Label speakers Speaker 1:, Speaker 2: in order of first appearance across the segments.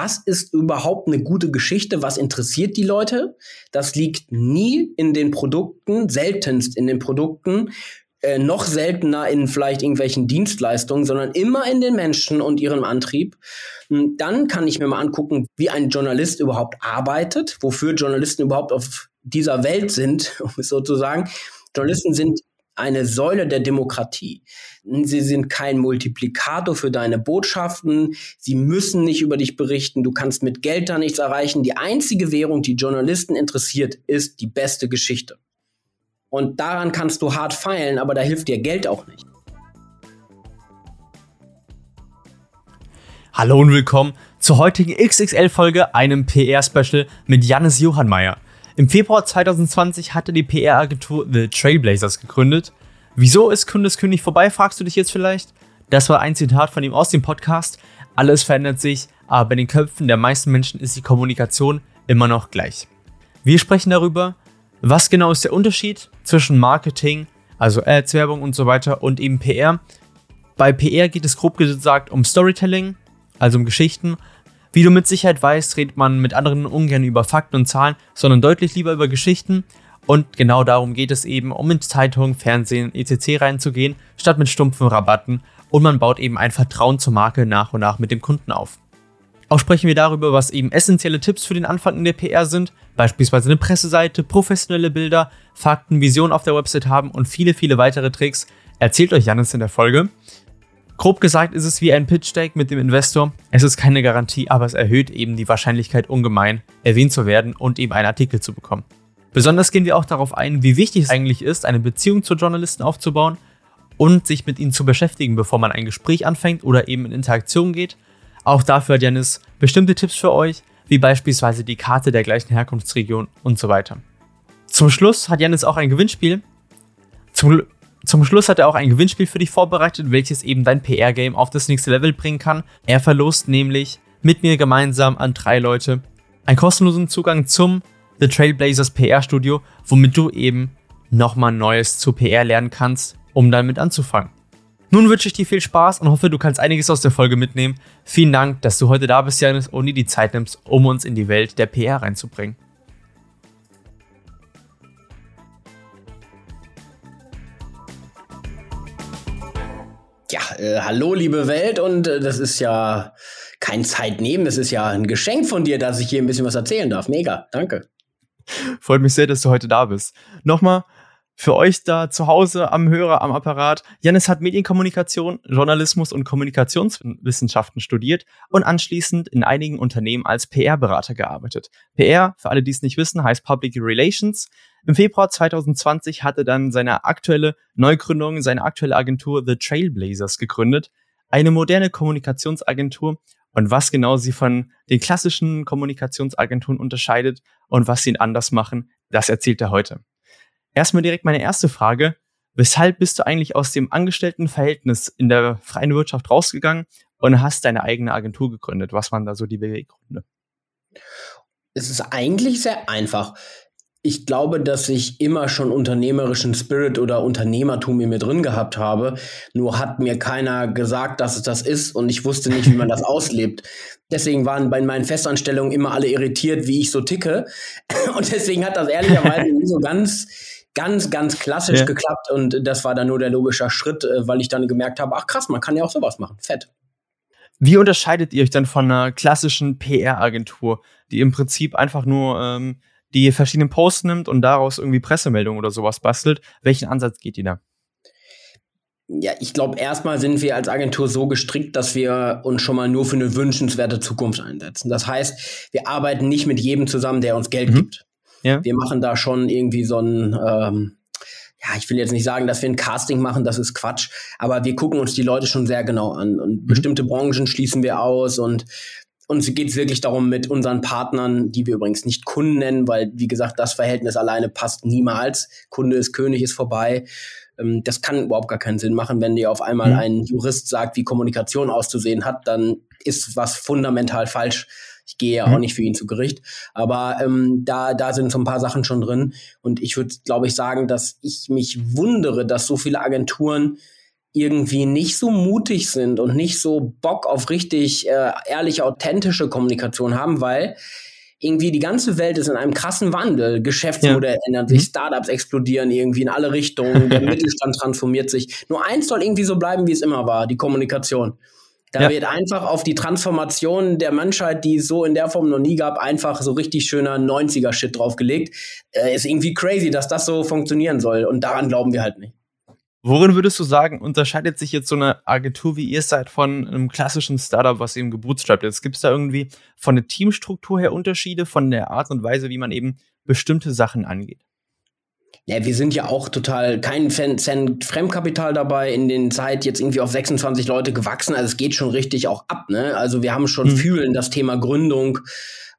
Speaker 1: was ist überhaupt eine gute Geschichte, was interessiert die Leute. Das liegt nie in den Produkten, seltenst in den Produkten, äh, noch seltener in vielleicht irgendwelchen Dienstleistungen, sondern immer in den Menschen und ihrem Antrieb. Hm, dann kann ich mir mal angucken, wie ein Journalist überhaupt arbeitet, wofür Journalisten überhaupt auf dieser Welt sind, um es so zu sagen. Journalisten sind eine Säule der Demokratie. Sie sind kein Multiplikator für deine Botschaften. Sie müssen nicht über dich berichten. Du kannst mit Geld da nichts erreichen. Die einzige Währung, die Journalisten interessiert, ist die beste Geschichte. Und daran kannst du hart feilen, aber da hilft dir Geld auch nicht.
Speaker 2: Hallo und willkommen zur heutigen XXL-Folge, einem PR-Special mit Jannis Johannmeier. Im Februar 2020 hatte die PR-Agentur The Trailblazers gegründet. Wieso ist Kundeskönig vorbei, fragst du dich jetzt vielleicht? Das war ein Zitat von ihm aus dem Podcast. Alles verändert sich, aber bei den Köpfen der meisten Menschen ist die Kommunikation immer noch gleich. Wir sprechen darüber, was genau ist der Unterschied zwischen Marketing, also Ads, Werbung und so weiter und eben PR? Bei PR geht es grob gesagt um Storytelling, also um Geschichten. Wie du mit Sicherheit weißt, redet man mit anderen ungern über Fakten und Zahlen, sondern deutlich lieber über Geschichten. Und genau darum geht es eben, um in Zeitungen, Fernsehen, etc. reinzugehen, statt mit stumpfen Rabatten. Und man baut eben ein Vertrauen zur Marke nach und nach mit dem Kunden auf. Auch sprechen wir darüber, was eben essentielle Tipps für den Anfang in der PR sind, beispielsweise eine Presseseite, professionelle Bilder, Fakten, Visionen auf der Website haben und viele, viele weitere Tricks. Erzählt euch Janis in der Folge. Grob gesagt ist es wie ein Pitch Deck mit dem Investor. Es ist keine Garantie, aber es erhöht eben die Wahrscheinlichkeit ungemein, erwähnt zu werden und eben einen Artikel zu bekommen. Besonders gehen wir auch darauf ein, wie wichtig es eigentlich ist, eine Beziehung zu Journalisten aufzubauen und sich mit ihnen zu beschäftigen, bevor man ein Gespräch anfängt oder eben in Interaktion geht auch dafür hat Janis bestimmte Tipps für euch, wie beispielsweise die Karte der gleichen Herkunftsregion und so weiter. Zum Schluss hat Janis auch ein Gewinnspiel. Zum, zum Schluss hat er auch ein Gewinnspiel für dich vorbereitet, welches eben dein PR-Game auf das nächste Level bringen kann. Er verlost nämlich mit mir gemeinsam an drei Leute einen kostenlosen Zugang zum The Trailblazers PR Studio, womit du eben nochmal Neues zu PR lernen kannst, um damit anzufangen. Nun wünsche ich dir viel Spaß und hoffe, du kannst einiges aus der Folge mitnehmen. Vielen Dank, dass du heute da bist, Janis, und dir die Zeit nimmst, um uns in die Welt der PR reinzubringen.
Speaker 1: Ja, äh, hallo liebe Welt und äh, das ist ja kein Zeitnehmen, das ist ja ein Geschenk von dir, dass ich hier ein bisschen was erzählen darf. Mega, danke.
Speaker 2: Freut mich sehr, dass du heute da bist. Nochmal für euch da zu Hause am Hörer, am Apparat. Janis hat Medienkommunikation, Journalismus und Kommunikationswissenschaften studiert und anschließend in einigen Unternehmen als PR-Berater gearbeitet. PR, für alle, die es nicht wissen, heißt Public Relations. Im Februar 2020 hatte dann seine aktuelle Neugründung, seine aktuelle Agentur The Trailblazers gegründet. Eine moderne Kommunikationsagentur und was genau sie von den klassischen Kommunikationsagenturen unterscheidet und was sie anders machen, das erzählt er heute. Erstmal direkt meine erste Frage. Weshalb bist du eigentlich aus dem Angestelltenverhältnis in der freien Wirtschaft rausgegangen und hast deine eigene Agentur gegründet? Was waren da so die Beweggründe?
Speaker 1: Es ist eigentlich sehr einfach. Ich glaube, dass ich immer schon unternehmerischen Spirit oder Unternehmertum in mir drin gehabt habe. Nur hat mir keiner gesagt, dass es das ist und ich wusste nicht, wie man das auslebt. Deswegen waren bei meinen Festanstellungen immer alle irritiert, wie ich so ticke. Und deswegen hat das ehrlicherweise nie so ganz ganz, ganz klassisch ja. geklappt und das war dann nur der logische Schritt, äh, weil ich dann gemerkt habe, ach krass, man kann ja auch sowas machen. Fett.
Speaker 2: Wie unterscheidet ihr euch dann von einer klassischen PR-Agentur, die im Prinzip einfach nur ähm, die verschiedenen Posts nimmt und daraus irgendwie Pressemeldungen oder sowas bastelt? Welchen Ansatz geht ihr da?
Speaker 1: Ja, ich glaube, erstmal sind wir als Agentur so gestrickt, dass wir uns schon mal nur für eine wünschenswerte Zukunft einsetzen. Das heißt, wir arbeiten nicht mit jedem zusammen, der uns Geld mhm. gibt. Ja. Wir machen da schon irgendwie so ein, ähm, ja, ich will jetzt nicht sagen, dass wir ein Casting machen, das ist Quatsch, aber wir gucken uns die Leute schon sehr genau an und mhm. bestimmte Branchen schließen wir aus und uns geht es wirklich darum, mit unseren Partnern, die wir übrigens nicht Kunden nennen, weil, wie gesagt, das Verhältnis alleine passt niemals. Kunde ist König, ist vorbei. Ähm, das kann überhaupt gar keinen Sinn machen, wenn dir auf einmal mhm. ein Jurist sagt, wie Kommunikation auszusehen hat, dann ist was fundamental falsch ich gehe ja mhm. auch nicht für ihn zu Gericht. Aber ähm, da, da sind so ein paar Sachen schon drin. Und ich würde, glaube ich, sagen, dass ich mich wundere, dass so viele Agenturen irgendwie nicht so mutig sind und nicht so Bock auf richtig äh, ehrliche, authentische Kommunikation haben, weil irgendwie die ganze Welt ist in einem krassen Wandel. Geschäftsmodelle ja. ändern sich, mhm. Startups explodieren irgendwie in alle Richtungen, der Mittelstand transformiert sich. Nur eins soll irgendwie so bleiben, wie es immer war, die Kommunikation. Da ja. wird einfach auf die Transformation der Menschheit, die es so in der Form noch nie gab, einfach so richtig schöner 90er-Shit draufgelegt. Äh, ist irgendwie crazy, dass das so funktionieren soll. Und daran glauben wir halt nicht.
Speaker 2: Worin würdest du sagen, unterscheidet sich jetzt so eine Agentur wie ihr seid von einem klassischen Startup, was eben gebootstrapped ist? Gibt es da irgendwie von der Teamstruktur her Unterschiede, von der Art und Weise, wie man eben bestimmte Sachen angeht?
Speaker 1: Ja, wir sind ja auch total kein Cent Fremdkapital dabei, in den Zeit jetzt irgendwie auf 26 Leute gewachsen. Also es geht schon richtig auch ab, ne? Also wir haben schon mhm. fühlen das Thema Gründung,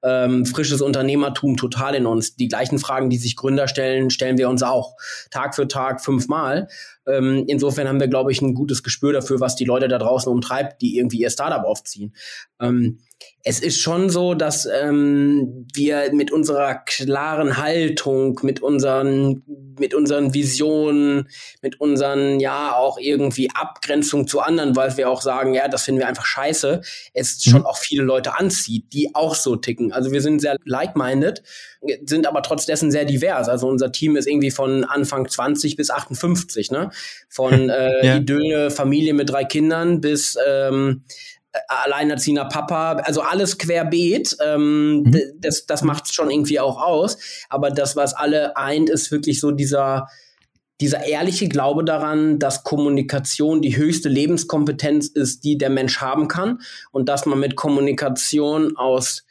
Speaker 1: ähm, frisches Unternehmertum total in uns. Die gleichen Fragen, die sich Gründer stellen, stellen wir uns auch Tag für Tag fünfmal. Ähm, insofern haben wir, glaube ich, ein gutes Gespür dafür, was die Leute da draußen umtreibt, die irgendwie ihr Startup aufziehen. Ähm, es ist schon so, dass ähm, wir mit unserer klaren Haltung, mit unseren, mit unseren Visionen, mit unseren, ja, auch irgendwie Abgrenzung zu anderen, weil wir auch sagen, ja, das finden wir einfach scheiße, es mhm. schon auch viele Leute anzieht, die auch so ticken. Also wir sind sehr like-minded, sind aber trotz dessen sehr divers. Also unser Team ist irgendwie von Anfang 20 bis 58, ne? Von äh, ja. Idylle, Familie mit drei Kindern bis ähm, alleinerziehender Papa, also alles querbeet, ähm, mhm. das, das macht es schon irgendwie auch aus. Aber das, was alle eint, ist wirklich so dieser, dieser ehrliche Glaube daran, dass Kommunikation die höchste Lebenskompetenz ist, die der Mensch haben kann und dass man mit Kommunikation aus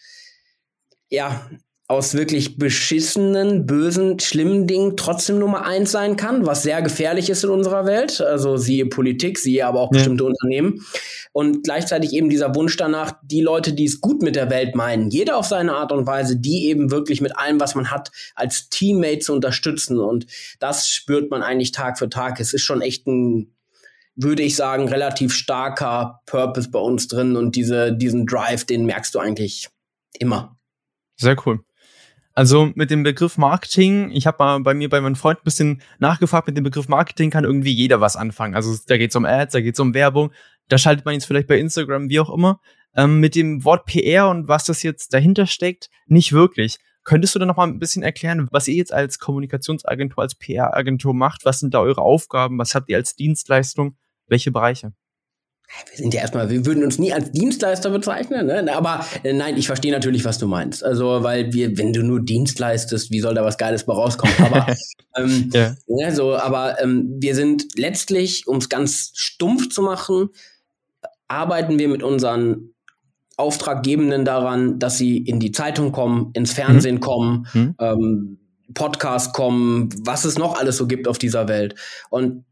Speaker 1: ja, aus wirklich beschissenen, bösen, schlimmen Dingen trotzdem Nummer eins sein kann, was sehr gefährlich ist in unserer Welt. Also siehe Politik, siehe aber auch ja. bestimmte Unternehmen. Und gleichzeitig eben dieser Wunsch danach, die Leute, die es gut mit der Welt meinen, jeder auf seine Art und Weise, die eben wirklich mit allem, was man hat, als Teammate zu unterstützen. Und das spürt man eigentlich Tag für Tag. Es ist schon echt ein würde ich sagen, relativ starker Purpose bei uns drin und diese, diesen Drive, den merkst du eigentlich immer.
Speaker 2: Sehr cool. Also mit dem Begriff Marketing, ich habe mal bei mir bei meinem Freund ein bisschen nachgefragt, mit dem Begriff Marketing kann irgendwie jeder was anfangen. Also da geht es um Ads, da geht es um Werbung, da schaltet man jetzt vielleicht bei Instagram, wie auch immer. Ähm, mit dem Wort PR und was das jetzt dahinter steckt, nicht wirklich. Könntest du da noch mal ein bisschen erklären, was ihr jetzt als Kommunikationsagentur, als PR-Agentur macht? Was sind da eure Aufgaben? Was habt ihr als Dienstleistung? Welche Bereiche?
Speaker 1: Wir sind ja erstmal, wir würden uns nie als Dienstleister bezeichnen, ne? aber äh, nein, ich verstehe natürlich, was du meinst. Also, weil wir, wenn du nur Dienst leistest, wie soll da was Geiles bei rauskommen? Aber, ähm, ja. ja. so, aber ähm, wir sind letztlich, um es ganz stumpf zu machen, arbeiten wir mit unseren Auftraggebenden daran, dass sie in die Zeitung kommen, ins Fernsehen mhm. kommen, mhm. Ähm, Podcast kommen, was es noch alles so gibt auf dieser Welt. Und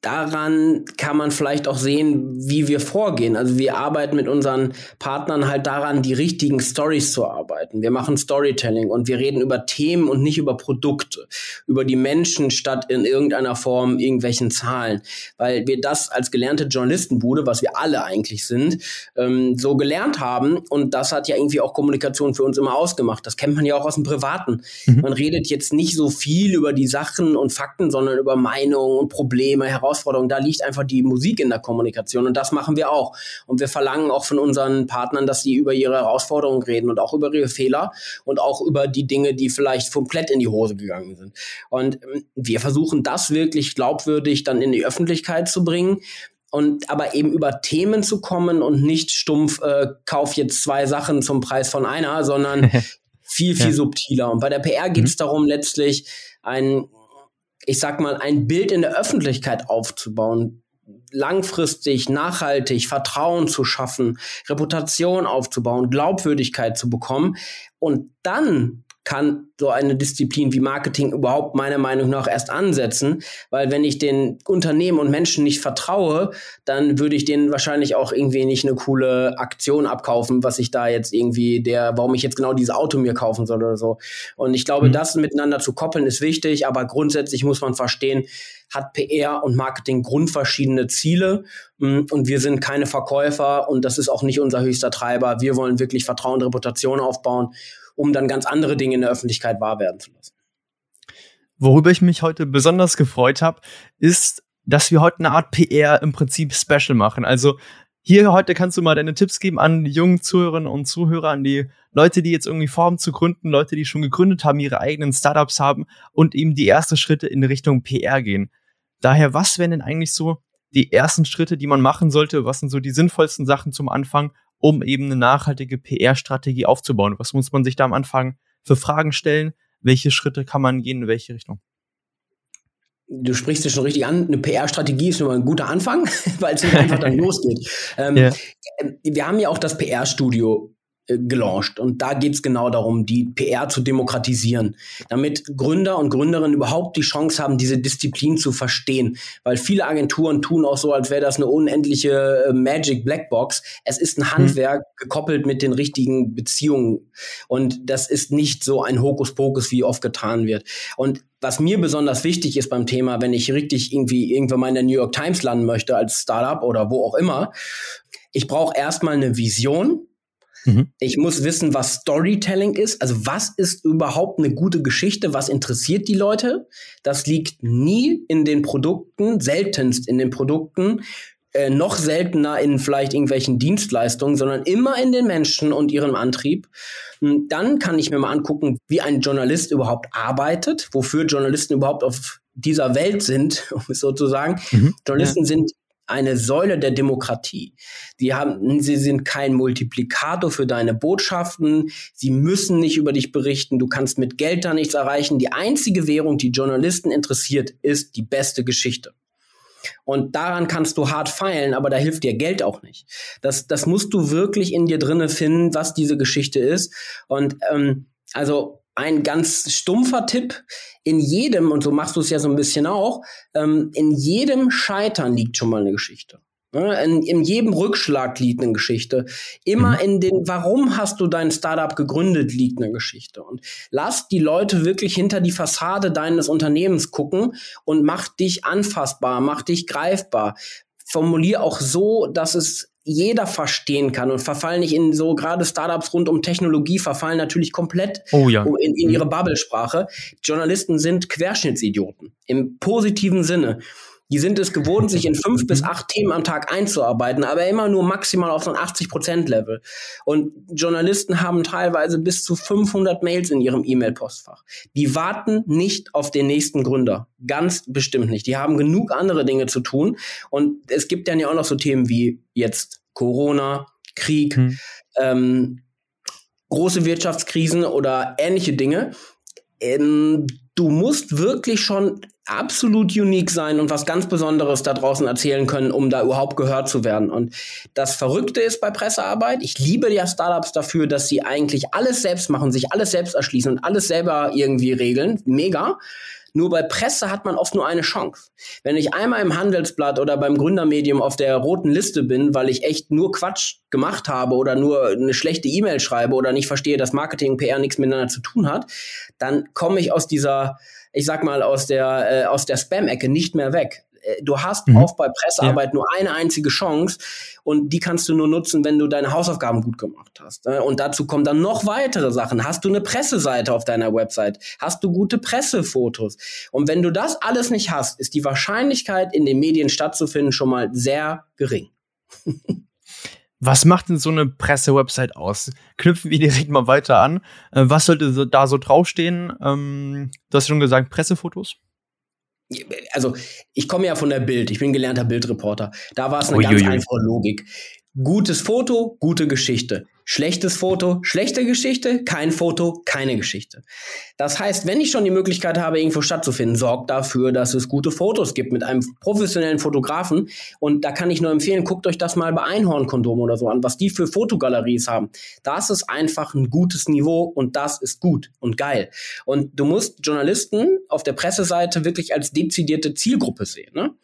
Speaker 1: daran kann man vielleicht auch sehen, wie wir vorgehen. Also wir arbeiten mit unseren Partnern halt daran, die richtigen Stories zu arbeiten. Wir machen Storytelling und wir reden über Themen und nicht über Produkte, über die Menschen statt in irgendeiner Form irgendwelchen Zahlen, weil wir das als gelernte Journalistenbude, was wir alle eigentlich sind, ähm, so gelernt haben und das hat ja irgendwie auch Kommunikation für uns immer ausgemacht. Das kennt man ja auch aus dem Privaten. Mhm. Man redet jetzt nicht so viel über die Sachen und Fakten, sondern über Meinungen und Probleme, heraus Herausforderung. Da liegt einfach die Musik in der Kommunikation und das machen wir auch. Und wir verlangen auch von unseren Partnern, dass sie über ihre Herausforderungen reden und auch über ihre Fehler und auch über die Dinge, die vielleicht komplett in die Hose gegangen sind. Und ähm, wir versuchen das wirklich glaubwürdig dann in die Öffentlichkeit zu bringen und aber eben über Themen zu kommen und nicht stumpf äh, kauf jetzt zwei Sachen zum Preis von einer, sondern viel viel ja. subtiler. Und bei der PR geht es mhm. darum letztlich ein ich sag mal, ein Bild in der Öffentlichkeit aufzubauen, langfristig, nachhaltig Vertrauen zu schaffen, Reputation aufzubauen, Glaubwürdigkeit zu bekommen und dann kann so eine Disziplin wie Marketing überhaupt meiner Meinung nach erst ansetzen, weil wenn ich den Unternehmen und Menschen nicht vertraue, dann würde ich denen wahrscheinlich auch irgendwie nicht eine coole Aktion abkaufen, was ich da jetzt irgendwie der, warum ich jetzt genau dieses Auto mir kaufen soll oder so. Und ich glaube, mhm. das miteinander zu koppeln ist wichtig, aber grundsätzlich muss man verstehen, hat PR und Marketing grundverschiedene Ziele mm, und wir sind keine Verkäufer und das ist auch nicht unser höchster Treiber. Wir wollen wirklich Vertrauen und Reputation aufbauen um dann ganz andere Dinge in der Öffentlichkeit wahr werden zu lassen.
Speaker 2: Worüber ich mich heute besonders gefreut habe, ist, dass wir heute eine Art PR im Prinzip Special machen. Also hier heute kannst du mal deine Tipps geben an die jungen Zuhörerinnen und Zuhörer, an die Leute, die jetzt irgendwie vorhaben zu gründen, Leute, die schon gegründet haben, ihre eigenen Startups haben und eben die ersten Schritte in Richtung PR gehen. Daher, was wären denn eigentlich so die ersten Schritte, die man machen sollte? Was sind so die sinnvollsten Sachen zum Anfang, um eben eine nachhaltige PR-Strategie aufzubauen? Was muss man sich da am Anfang für Fragen stellen? Welche Schritte kann man gehen, in welche Richtung?
Speaker 1: du sprichst es schon richtig an, eine PR-Strategie ist nur ein guter Anfang, weil es einfach dann losgeht. Ähm, yeah. Wir haben ja auch das PR-Studio gelauncht. Und da geht es genau darum, die PR zu demokratisieren, damit Gründer und Gründerinnen überhaupt die Chance haben, diese Disziplin zu verstehen. Weil viele Agenturen tun auch so, als wäre das eine unendliche äh, Magic Blackbox. Es ist ein mhm. Handwerk mhm. gekoppelt mit den richtigen Beziehungen. Und das ist nicht so ein Hokuspokus, wie oft getan wird. Und was mir besonders wichtig ist beim Thema, wenn ich richtig irgendwie irgendwann mal in der New York Times landen möchte als Startup oder wo auch immer, ich brauche erstmal eine Vision, Mhm. Ich muss wissen, was Storytelling ist. Also was ist überhaupt eine gute Geschichte? Was interessiert die Leute? Das liegt nie in den Produkten, seltenst in den Produkten, äh, noch seltener in vielleicht irgendwelchen Dienstleistungen, sondern immer in den Menschen und ihrem Antrieb. Hm, dann kann ich mir mal angucken, wie ein Journalist überhaupt arbeitet, wofür Journalisten überhaupt auf dieser Welt sind, um es so zu sagen. Mhm. Journalisten ja. sind eine Säule der Demokratie. Die haben, sie sind kein Multiplikator für deine Botschaften. Sie müssen nicht über dich berichten. Du kannst mit Geld da nichts erreichen. Die einzige Währung, die Journalisten interessiert, ist die beste Geschichte. Und daran kannst du hart feilen, aber da hilft dir Geld auch nicht. Das, das musst du wirklich in dir drinne finden, was diese Geschichte ist. Und ähm, also ein ganz stumpfer Tipp. In jedem, und so machst du es ja so ein bisschen auch, ähm, in jedem Scheitern liegt schon mal eine Geschichte. In, in jedem Rückschlag liegt eine Geschichte. Immer mhm. in den, warum hast du dein Startup gegründet, liegt eine Geschichte. Und lass die Leute wirklich hinter die Fassade deines Unternehmens gucken und mach dich anfassbar, mach dich greifbar. Formulier auch so, dass es jeder verstehen kann und verfallen nicht in so gerade Startups rund um Technologie verfallen natürlich komplett oh ja. in, in ihre mhm. Bubblesprache. Journalisten sind Querschnittsidioten im positiven Sinne. Die sind es gewohnt, sich in fünf bis acht Themen am Tag einzuarbeiten, aber immer nur maximal auf so ein 80-Prozent-Level. Und Journalisten haben teilweise bis zu 500 Mails in ihrem E-Mail-Postfach. Die warten nicht auf den nächsten Gründer. Ganz bestimmt nicht. Die haben genug andere Dinge zu tun. Und es gibt dann ja auch noch so Themen wie jetzt Corona, Krieg, hm. ähm, große Wirtschaftskrisen oder ähnliche Dinge. Ähm, du musst wirklich schon absolut unique sein und was ganz Besonderes da draußen erzählen können, um da überhaupt gehört zu werden. Und das Verrückte ist bei Pressearbeit, ich liebe ja Startups dafür, dass sie eigentlich alles selbst machen, sich alles selbst erschließen und alles selber irgendwie regeln. Mega. Nur bei Presse hat man oft nur eine Chance. Wenn ich einmal im Handelsblatt oder beim Gründermedium auf der roten Liste bin, weil ich echt nur Quatsch gemacht habe oder nur eine schlechte E-Mail schreibe oder nicht verstehe, dass Marketing und PR nichts miteinander zu tun hat, dann komme ich aus dieser ich sag mal, aus der, äh, aus der Spam-Ecke nicht mehr weg. Äh, du hast mhm. oft bei Pressearbeit ja. nur eine einzige Chance und die kannst du nur nutzen, wenn du deine Hausaufgaben gut gemacht hast. Ne? Und dazu kommen dann noch weitere Sachen. Hast du eine Presseseite auf deiner Website? Hast du gute Pressefotos? Und wenn du das alles nicht hast, ist die Wahrscheinlichkeit, in den Medien stattzufinden, schon mal sehr gering.
Speaker 2: Was macht denn so eine Presse-Website aus? Knüpfen wir direkt mal weiter an. Äh, was sollte da so draufstehen? Ähm, du hast schon gesagt, Pressefotos?
Speaker 1: Also, ich komme ja von der Bild. Ich bin gelernter Bildreporter. Da war es eine Uiuiui. ganz einfache Logik. Gutes Foto, gute Geschichte. Schlechtes Foto, schlechte Geschichte, kein Foto, keine Geschichte. Das heißt, wenn ich schon die Möglichkeit habe, irgendwo stattzufinden, sorgt dafür, dass es gute Fotos gibt mit einem professionellen Fotografen. Und da kann ich nur empfehlen, guckt euch das mal bei Einhornkondom oder so an, was die für Fotogaleries haben. Das ist einfach ein gutes Niveau und das ist gut und geil. Und du musst Journalisten auf der Presseseite wirklich als dezidierte Zielgruppe sehen. Ne?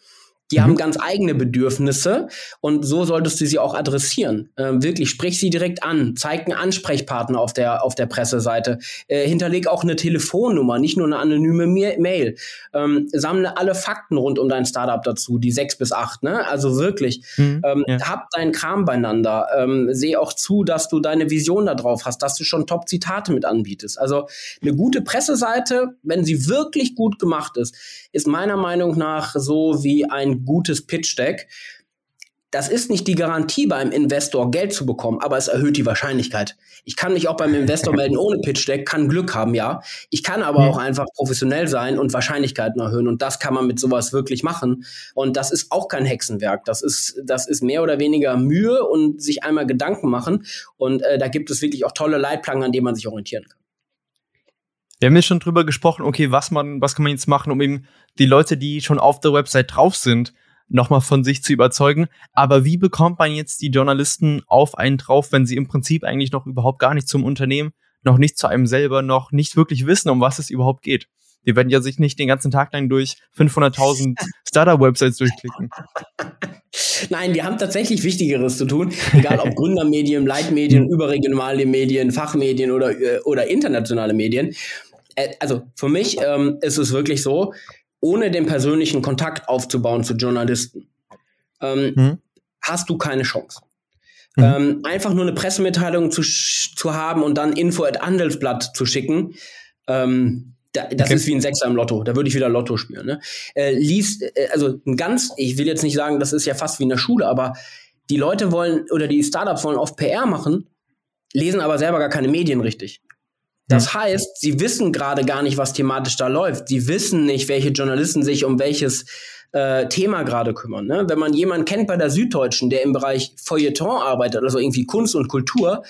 Speaker 1: Die mhm. haben ganz eigene Bedürfnisse und so solltest du sie auch adressieren. Ähm, wirklich, sprich sie direkt an, zeig einen Ansprechpartner auf der, auf der Presseseite, äh, hinterleg auch eine Telefonnummer, nicht nur eine anonyme Mail. Ähm, sammle alle Fakten rund um dein Startup dazu, die sechs bis acht, ne? Also wirklich, mhm, ähm, ja. hab deinen Kram beieinander. Ähm, seh auch zu, dass du deine Vision da drauf hast, dass du schon Top-Zitate mit anbietest. Also eine gute Presseseite, wenn sie wirklich gut gemacht ist, ist meiner Meinung nach so wie ein ein gutes Pitch-Deck das ist nicht die Garantie beim Investor Geld zu bekommen, aber es erhöht die Wahrscheinlichkeit. Ich kann mich auch beim Investor melden ohne Pitch Deck, kann Glück haben, ja. Ich kann aber mhm. auch einfach professionell sein und Wahrscheinlichkeiten erhöhen und das kann man mit sowas wirklich machen und das ist auch kein Hexenwerk. Das ist das ist mehr oder weniger Mühe und sich einmal Gedanken machen und äh, da gibt es wirklich auch tolle Leitplanken, an denen man sich orientieren kann.
Speaker 2: Wir haben ja schon drüber gesprochen, okay, was man, was kann man jetzt machen, um eben die Leute, die schon auf der Website drauf sind, nochmal von sich zu überzeugen. Aber wie bekommt man jetzt die Journalisten auf einen drauf, wenn sie im Prinzip eigentlich noch überhaupt gar nicht zum Unternehmen, noch nicht zu einem selber, noch nicht wirklich wissen, um was es überhaupt geht? Die werden ja sich nicht den ganzen Tag lang durch 500.000 Startup-Websites durchklicken.
Speaker 1: Nein, die haben tatsächlich Wichtigeres zu tun, egal ob Gründermedien, Leitmedien, überregionale Medien, Fachmedien oder, äh, oder internationale Medien. Äh, also für mich ähm, ist es wirklich so, ohne den persönlichen Kontakt aufzubauen zu Journalisten, ähm, mhm. hast du keine Chance. Mhm. Ähm, einfach nur eine Pressemitteilung zu, zu haben und dann Info at Handelsblatt zu schicken, ähm, da, das okay. ist wie ein Sechser im Lotto. Da würde ich wieder Lotto spielen. Ne? Äh, liest, äh, also ein ganz, ich will jetzt nicht sagen, das ist ja fast wie in der Schule, aber die Leute wollen oder die Startups wollen oft PR machen, lesen aber selber gar keine Medien richtig. Das hm. heißt, sie wissen gerade gar nicht, was thematisch da läuft. Sie wissen nicht, welche Journalisten sich um welches äh, Thema gerade kümmern. Ne? Wenn man jemanden kennt bei der Süddeutschen, der im Bereich Feuilleton arbeitet, also irgendwie Kunst und Kultur,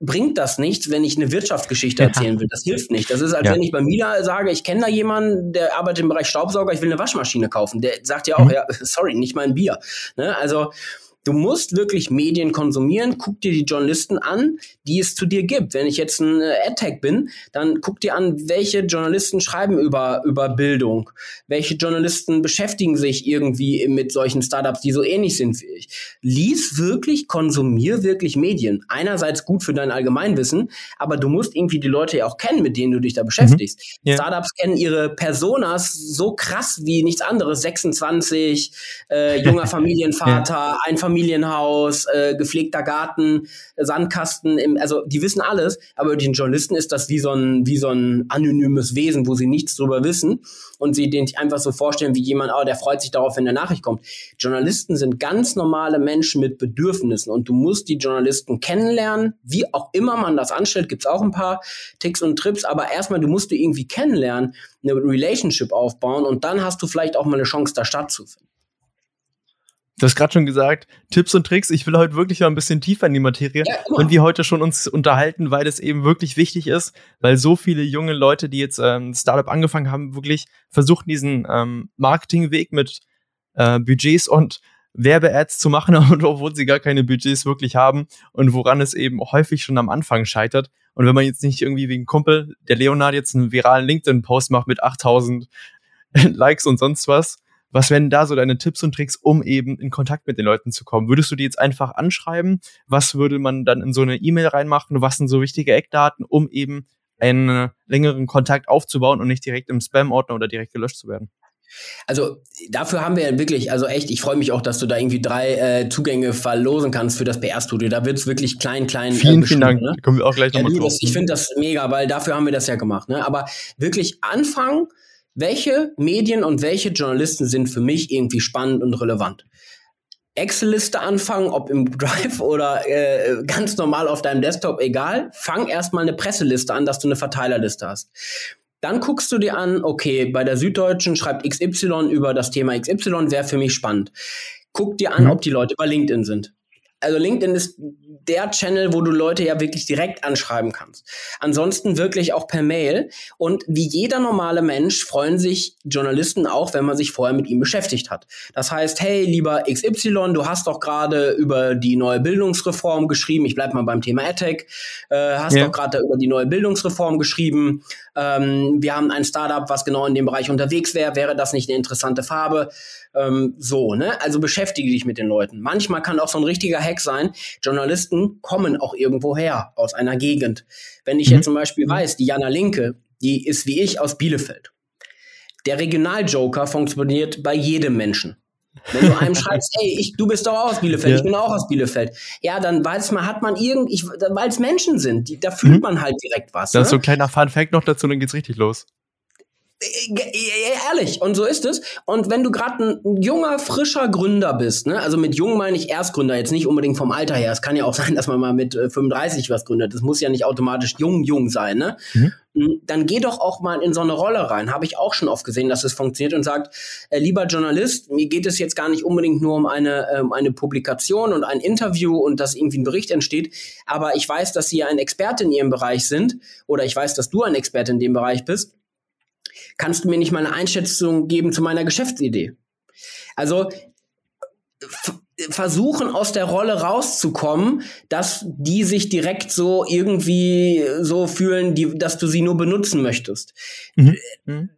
Speaker 1: bringt das nichts, wenn ich eine Wirtschaftsgeschichte erzählen will. Das hilft nicht. Das ist, als ja. wenn ich bei Mila sage, ich kenne da jemanden, der arbeitet im Bereich Staubsauger, ich will eine Waschmaschine kaufen. Der sagt ja auch, mhm. ja, sorry, nicht mein Bier. Ne? Also Du musst wirklich Medien konsumieren. Guck dir die Journalisten an, die es zu dir gibt. Wenn ich jetzt ein äh, AdTech bin, dann guck dir an, welche Journalisten schreiben über, über Bildung. Welche Journalisten beschäftigen sich irgendwie mit solchen Startups, die so ähnlich sind wie ich. Lies wirklich, konsumier wirklich Medien. Einerseits gut für dein Allgemeinwissen, aber du musst irgendwie die Leute ja auch kennen, mit denen du dich da beschäftigst. Mhm. Yeah. Startups kennen ihre Personas so krass wie nichts anderes. 26, äh, junger Familienvater, ja. ein Familienvater Einfamilienhaus, äh, gepflegter Garten, Sandkasten, im, also die wissen alles, aber den Journalisten ist das wie so ein, wie so ein anonymes Wesen, wo sie nichts drüber wissen und sie den einfach so vorstellen wie jemand, oh, der freut sich darauf, wenn eine Nachricht kommt. Journalisten sind ganz normale Menschen mit Bedürfnissen und du musst die Journalisten kennenlernen, wie auch immer man das anstellt, gibt's auch ein paar Ticks und Trips, aber erstmal, du musst die irgendwie kennenlernen, eine Relationship aufbauen und dann hast du vielleicht auch mal eine Chance, da stattzufinden.
Speaker 2: Du hast gerade schon gesagt, Tipps und Tricks. Ich will heute wirklich mal ein bisschen tiefer in die Materie. Ja, und wir heute schon uns unterhalten, weil das eben wirklich wichtig ist, weil so viele junge Leute, die jetzt ähm, Startup angefangen haben, wirklich versuchen, diesen ähm, Marketingweg mit äh, Budgets und Werbeads zu machen, obwohl sie gar keine Budgets wirklich haben und woran es eben häufig schon am Anfang scheitert. Und wenn man jetzt nicht irgendwie wegen Kumpel, der Leonard jetzt einen viralen LinkedIn-Post macht mit 8000 Likes und sonst was, was wären da so deine Tipps und Tricks, um eben in Kontakt mit den Leuten zu kommen? Würdest du die jetzt einfach anschreiben? Was würde man dann in so eine E-Mail reinmachen? Was sind so wichtige Eckdaten, um eben einen längeren Kontakt aufzubauen und nicht direkt im Spam-Ordner oder direkt gelöscht zu werden?
Speaker 1: Also dafür haben wir ja wirklich, also echt, ich freue mich auch, dass du da irgendwie drei äh, Zugänge verlosen kannst für das PR-Studio. Da wird es wirklich klein, klein.
Speaker 2: Vielen, äh, vielen Dank. Ne? Kommen wir auch gleich nochmal ja,
Speaker 1: drauf. Ich finde das mega, weil dafür haben wir das ja gemacht. Ne? Aber wirklich anfangen, welche Medien und welche Journalisten sind für mich irgendwie spannend und relevant. Excel-Liste anfangen, ob im Drive oder äh, ganz normal auf deinem Desktop, egal. Fang erstmal eine Presseliste an, dass du eine Verteilerliste hast. Dann guckst du dir an, okay, bei der Süddeutschen schreibt XY über das Thema XY, wäre für mich spannend. Guck dir an, mhm. ob die Leute bei LinkedIn sind also LinkedIn ist der Channel, wo du Leute ja wirklich direkt anschreiben kannst. Ansonsten wirklich auch per Mail. Und wie jeder normale Mensch freuen sich Journalisten auch, wenn man sich vorher mit ihm beschäftigt hat. Das heißt, hey, lieber XY, du hast doch gerade über die neue Bildungsreform geschrieben. Ich bleib mal beim Thema AdTech. Äh, hast ja. doch gerade über die neue Bildungsreform geschrieben. Ähm, wir haben ein Startup, was genau in dem Bereich unterwegs wäre. Wäre das nicht eine interessante Farbe? Ähm, so, ne? Also beschäftige dich mit den Leuten. Manchmal kann auch so ein richtiger Hack sein. Journalisten kommen auch irgendwo her, aus einer Gegend. Wenn ich mhm. jetzt zum Beispiel weiß, die Jana Linke, die ist wie ich aus Bielefeld. Der Regionaljoker funktioniert bei jedem Menschen. Wenn du einem schreibst, ey, ich, du bist doch auch aus Bielefeld, ja. ich bin auch aus Bielefeld. Ja, dann weiß man, hat man irgendwie, weil es Menschen sind, die, da fühlt mhm. man halt direkt was.
Speaker 2: Das ne? ist so ein kleiner Fun Fact noch dazu, dann geht's richtig los
Speaker 1: Ehrlich, und so ist es. Und wenn du gerade ein junger, frischer Gründer bist, ne, also mit jung meine ich Erstgründer, jetzt nicht unbedingt vom Alter her. Es kann ja auch sein, dass man mal mit 35 was gründet. Das muss ja nicht automatisch jung, jung sein, ne? Mhm. Hm, dann geh doch auch mal in so eine Rolle rein. Habe ich auch schon oft gesehen, dass es funktioniert und sagt, äh, lieber Journalist, mir geht es jetzt gar nicht unbedingt nur um eine, ähm, eine Publikation und ein Interview und dass irgendwie ein Bericht entsteht, aber ich weiß, dass Sie ein Experte in Ihrem Bereich sind oder ich weiß, dass du ein Experte in dem Bereich bist. Kannst du mir nicht mal eine Einschätzung geben zu meiner Geschäftsidee? Also versuchen aus der Rolle rauszukommen, dass die sich direkt so irgendwie so fühlen, die, dass du sie nur benutzen möchtest. Mhm. mhm.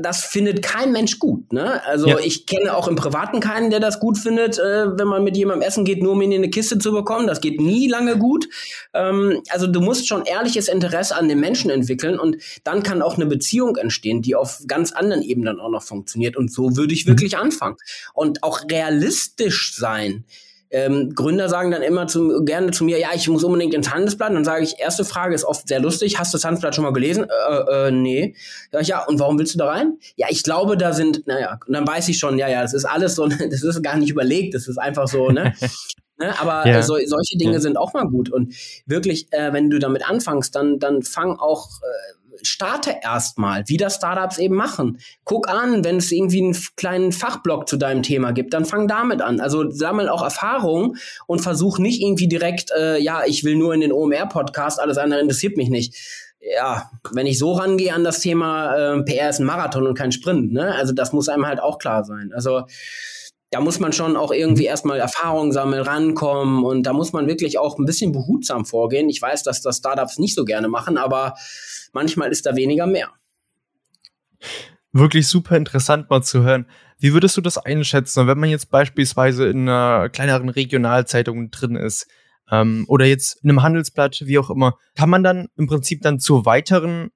Speaker 1: Das findet kein Mensch gut. Ne? Also ja. ich kenne auch im Privaten keinen, der das gut findet, äh, wenn man mit jemandem essen geht, nur um ihn in eine Kiste zu bekommen. Das geht nie lange gut. Ähm, also du musst schon ehrliches Interesse an den Menschen entwickeln und dann kann auch eine Beziehung entstehen, die auf ganz anderen Ebenen auch noch funktioniert. Und so würde ich mhm. wirklich mhm. anfangen. Und auch realistisch sein sein. Ähm, Gründer sagen dann immer zu, gerne zu mir, ja, ich muss unbedingt ins Handelsblatt. Und dann sage ich, erste Frage ist oft sehr lustig. Hast du das Handelsblatt schon mal gelesen? Äh, äh, nee. Ja, ja, und warum willst du da rein? Ja, ich glaube, da sind, naja, und dann weiß ich schon, ja, ja, das ist alles so, das ist gar nicht überlegt, das ist einfach so, ne? ne? Aber ja. so, solche Dinge ja. sind auch mal gut. Und wirklich, äh, wenn du damit anfängst, dann, dann fang auch äh, starte erstmal, wie das Startups eben machen. Guck an, wenn es irgendwie einen kleinen Fachblock zu deinem Thema gibt, dann fang damit an. Also sammel auch Erfahrung und versuch nicht irgendwie direkt, äh, ja, ich will nur in den OMR-Podcast, alles andere interessiert mich nicht. Ja, wenn ich so rangehe an das Thema, äh, PR ist ein Marathon und kein Sprint, ne? Also das muss einem halt auch klar sein. Also da muss man schon auch irgendwie erstmal Erfahrung sammeln, rankommen und da muss man wirklich auch ein bisschen behutsam vorgehen. Ich weiß, dass das Startups nicht so gerne machen, aber manchmal ist da weniger mehr.
Speaker 2: Wirklich super interessant mal zu hören. Wie würdest du das einschätzen, wenn man jetzt beispielsweise in einer kleineren Regionalzeitung drin ist ähm, oder jetzt in einem Handelsblatt, wie auch immer, kann man dann im Prinzip dann zu weiteren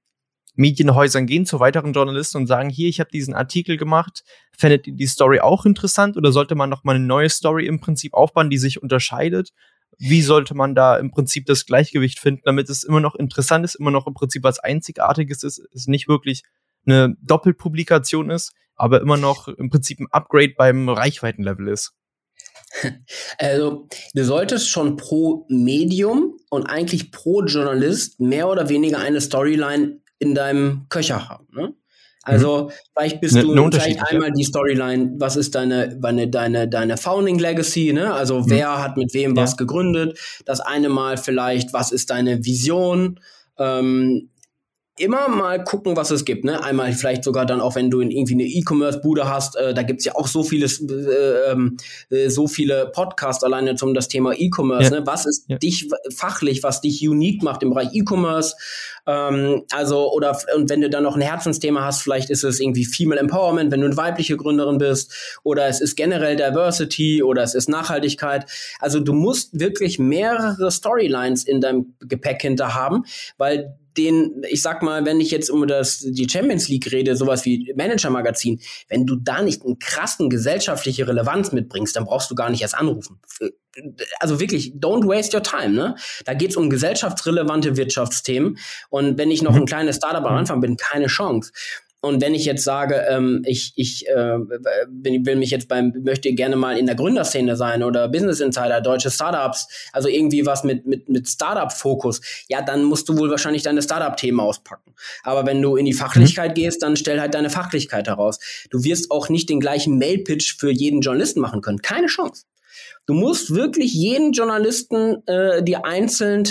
Speaker 2: Medienhäusern gehen, zu weiteren Journalisten und sagen, hier, ich habe diesen Artikel gemacht, fändet ihr die Story auch interessant oder sollte man noch mal eine neue Story im Prinzip aufbauen, die sich unterscheidet? Wie sollte man da im Prinzip das Gleichgewicht finden, damit es immer noch interessant ist, immer noch im Prinzip was Einzigartiges ist, es nicht wirklich eine Doppelpublikation ist, aber immer noch im Prinzip ein Upgrade beim Reichweitenlevel ist?
Speaker 1: Also, du solltest schon pro Medium und eigentlich pro Journalist mehr oder weniger eine Storyline in deinem Köcher haben. Ne? Also mhm. vielleicht bist ne, du ne vielleicht einmal die Storyline, was ist deine, deine, deine, deine Founding Legacy, ne? Also mhm. wer hat mit wem ja. was gegründet? Das eine Mal vielleicht, was ist deine Vision? Ähm, immer mal gucken, was es gibt. Ne? Einmal vielleicht sogar dann auch, wenn du in irgendwie eine E-Commerce-Bude hast, äh, da gibt's ja auch so vieles, äh, ähm, äh, so viele Podcasts alleine zum das Thema E-Commerce. Ja. Ne? Was ist ja. dich fachlich, was dich unique macht im Bereich E-Commerce? Ähm, also, oder und wenn du dann noch ein Herzensthema hast, vielleicht ist es irgendwie Female Empowerment, wenn du eine weibliche Gründerin bist, oder es ist generell Diversity oder es ist Nachhaltigkeit. Also du musst wirklich mehrere Storylines in deinem Gepäck hinter haben, weil den, ich sag mal, wenn ich jetzt um das, die Champions League rede, sowas wie Manager-Magazin, wenn du da nicht einen krassen gesellschaftliche Relevanz mitbringst, dann brauchst du gar nicht erst anrufen. Also wirklich, don't waste your time, ne? Da geht's um gesellschaftsrelevante Wirtschaftsthemen. Und wenn ich noch ein kleines Startup am Anfang bin, keine Chance. Und wenn ich jetzt sage, ähm, ich, ich äh, bin, will mich jetzt beim, möchte gerne mal in der Gründerszene sein oder Business Insider, deutsche Startups, also irgendwie was mit, mit, mit Startup-Fokus, ja, dann musst du wohl wahrscheinlich deine Startup-Themen auspacken. Aber wenn du in die Fachlichkeit mhm. gehst, dann stell halt deine Fachlichkeit heraus. Du wirst auch nicht den gleichen Mail-Pitch für jeden Journalisten machen können. Keine Chance. Du musst wirklich jeden Journalisten äh, dir einzeln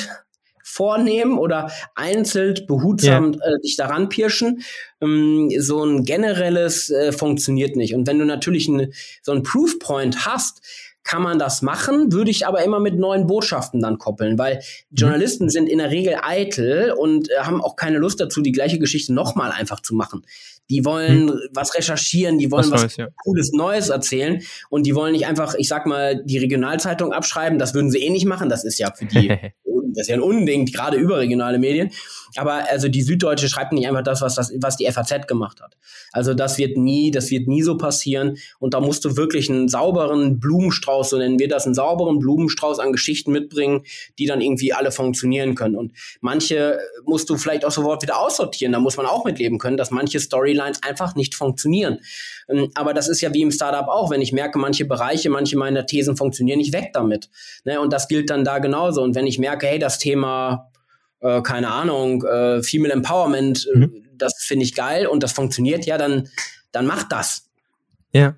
Speaker 1: vornehmen oder einzeln behutsam yeah. äh, dich daran pirschen. Ähm, so ein generelles äh, funktioniert nicht. Und wenn du natürlich ein, so ein Proofpoint hast, kann man das machen, würde ich aber immer mit neuen Botschaften dann koppeln, weil mhm. Journalisten sind in der Regel eitel und äh, haben auch keine Lust dazu, die gleiche Geschichte nochmal einfach zu machen. Die wollen hm. was recherchieren, die wollen was, was Neues, ja. Cooles Neues erzählen und die wollen nicht einfach, ich sag mal, die Regionalzeitung abschreiben. Das würden sie eh nicht machen. Das ist ja für die das ist ja ein Unding, gerade überregionale Medien. Aber also die Süddeutsche schreibt nicht einfach das, was, das, was die FAZ gemacht hat. Also das wird nie, das wird nie so passieren. Und da musst du wirklich einen sauberen Blumenstrauß, so nennen wir das, einen sauberen Blumenstrauß an Geschichten mitbringen, die dann irgendwie alle funktionieren können. Und manche musst du vielleicht auch sofort wieder aussortieren. Da muss man auch mitleben können, dass manche Storylines einfach nicht funktionieren. Ähm, aber das ist ja wie im Startup auch. Wenn ich merke, manche Bereiche, manche meiner Thesen funktionieren nicht weg damit. Ne? Und das gilt dann da genauso. Und wenn ich merke, hey, das Thema, äh, keine Ahnung, äh, Female Empowerment, äh, mhm. das finde ich geil und das funktioniert, ja, dann, dann mach das.
Speaker 2: Ja.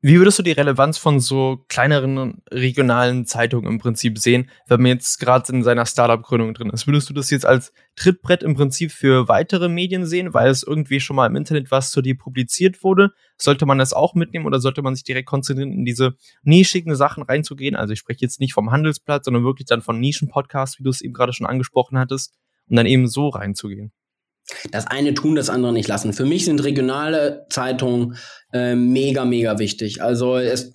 Speaker 2: Wie würdest du die Relevanz von so kleineren regionalen Zeitungen im Prinzip sehen, wenn man jetzt gerade in seiner Startup-Gründung drin ist? Würdest du das jetzt als Trittbrett im Prinzip für weitere Medien sehen, weil es irgendwie schon mal im Internet was zu dir publiziert wurde? Sollte man das auch mitnehmen oder sollte man sich direkt konzentrieren, in diese nischigen Sachen reinzugehen? Also ich spreche jetzt nicht vom Handelsplatz, sondern wirklich dann von Nischen-Podcasts, wie du es eben gerade schon angesprochen hattest, um dann eben so reinzugehen.
Speaker 1: Das eine tun, das andere nicht lassen. Für mich sind regionale Zeitungen äh, mega, mega wichtig. Also es,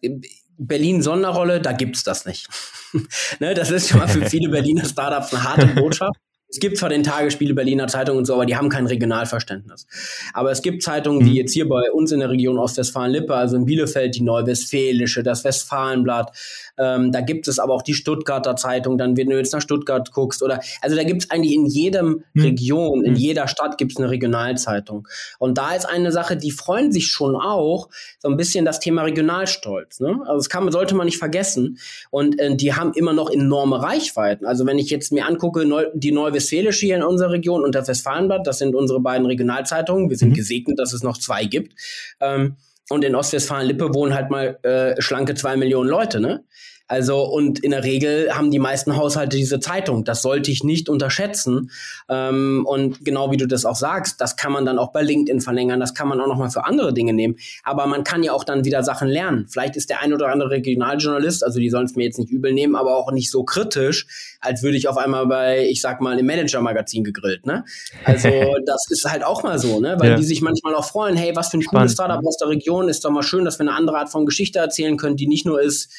Speaker 1: Berlin Sonderrolle, da gibt's das nicht. ne, das ist schon mal für viele Berliner Startups eine harte Botschaft. Es gibt zwar den Tagesspiele Berliner Zeitung und so, aber die haben kein Regionalverständnis. Aber es gibt Zeitungen, wie mhm. jetzt hier bei uns in der Region Ostwestfalen-Lippe, also in Bielefeld die Neuwestfälische, das Westfalenblatt. Ähm, da gibt es aber auch die Stuttgarter Zeitung, dann wenn du jetzt nach Stuttgart guckst oder also da gibt es eigentlich in jedem mhm. Region, in mhm. jeder Stadt gibt es eine Regionalzeitung. Und da ist eine Sache, die freuen sich schon auch so ein bisschen das Thema Regionalstolz. Ne? Also das kann, sollte man nicht vergessen. Und äh, die haben immer noch enorme Reichweiten. Also wenn ich jetzt mir angucke, Neu die Neuwestfälische Westfälische hier in unserer Region und das Westfalenblatt, das sind unsere beiden Regionalzeitungen. Wir sind mhm. gesegnet, dass es noch zwei gibt. Ähm, und in Ostwestfalen-Lippe wohnen halt mal äh, schlanke zwei Millionen Leute, ne? Also, und in der Regel haben die meisten Haushalte diese Zeitung. Das sollte ich nicht unterschätzen. Ähm, und genau wie du das auch sagst, das kann man dann auch bei LinkedIn verlängern, das kann man auch nochmal für andere Dinge nehmen. Aber man kann ja auch dann wieder Sachen lernen. Vielleicht ist der ein oder andere Regionaljournalist, also die sollen es mir jetzt nicht übel nehmen, aber auch nicht so kritisch, als würde ich auf einmal bei, ich sag mal, im Manager-Magazin gegrillt, ne? Also, das ist halt auch mal so, ne? Weil ja. die sich manchmal auch freuen, hey, was für ein cooles Startup aus der Region, ist doch mal schön, dass wir eine andere Art von Geschichte erzählen können, die nicht nur ist,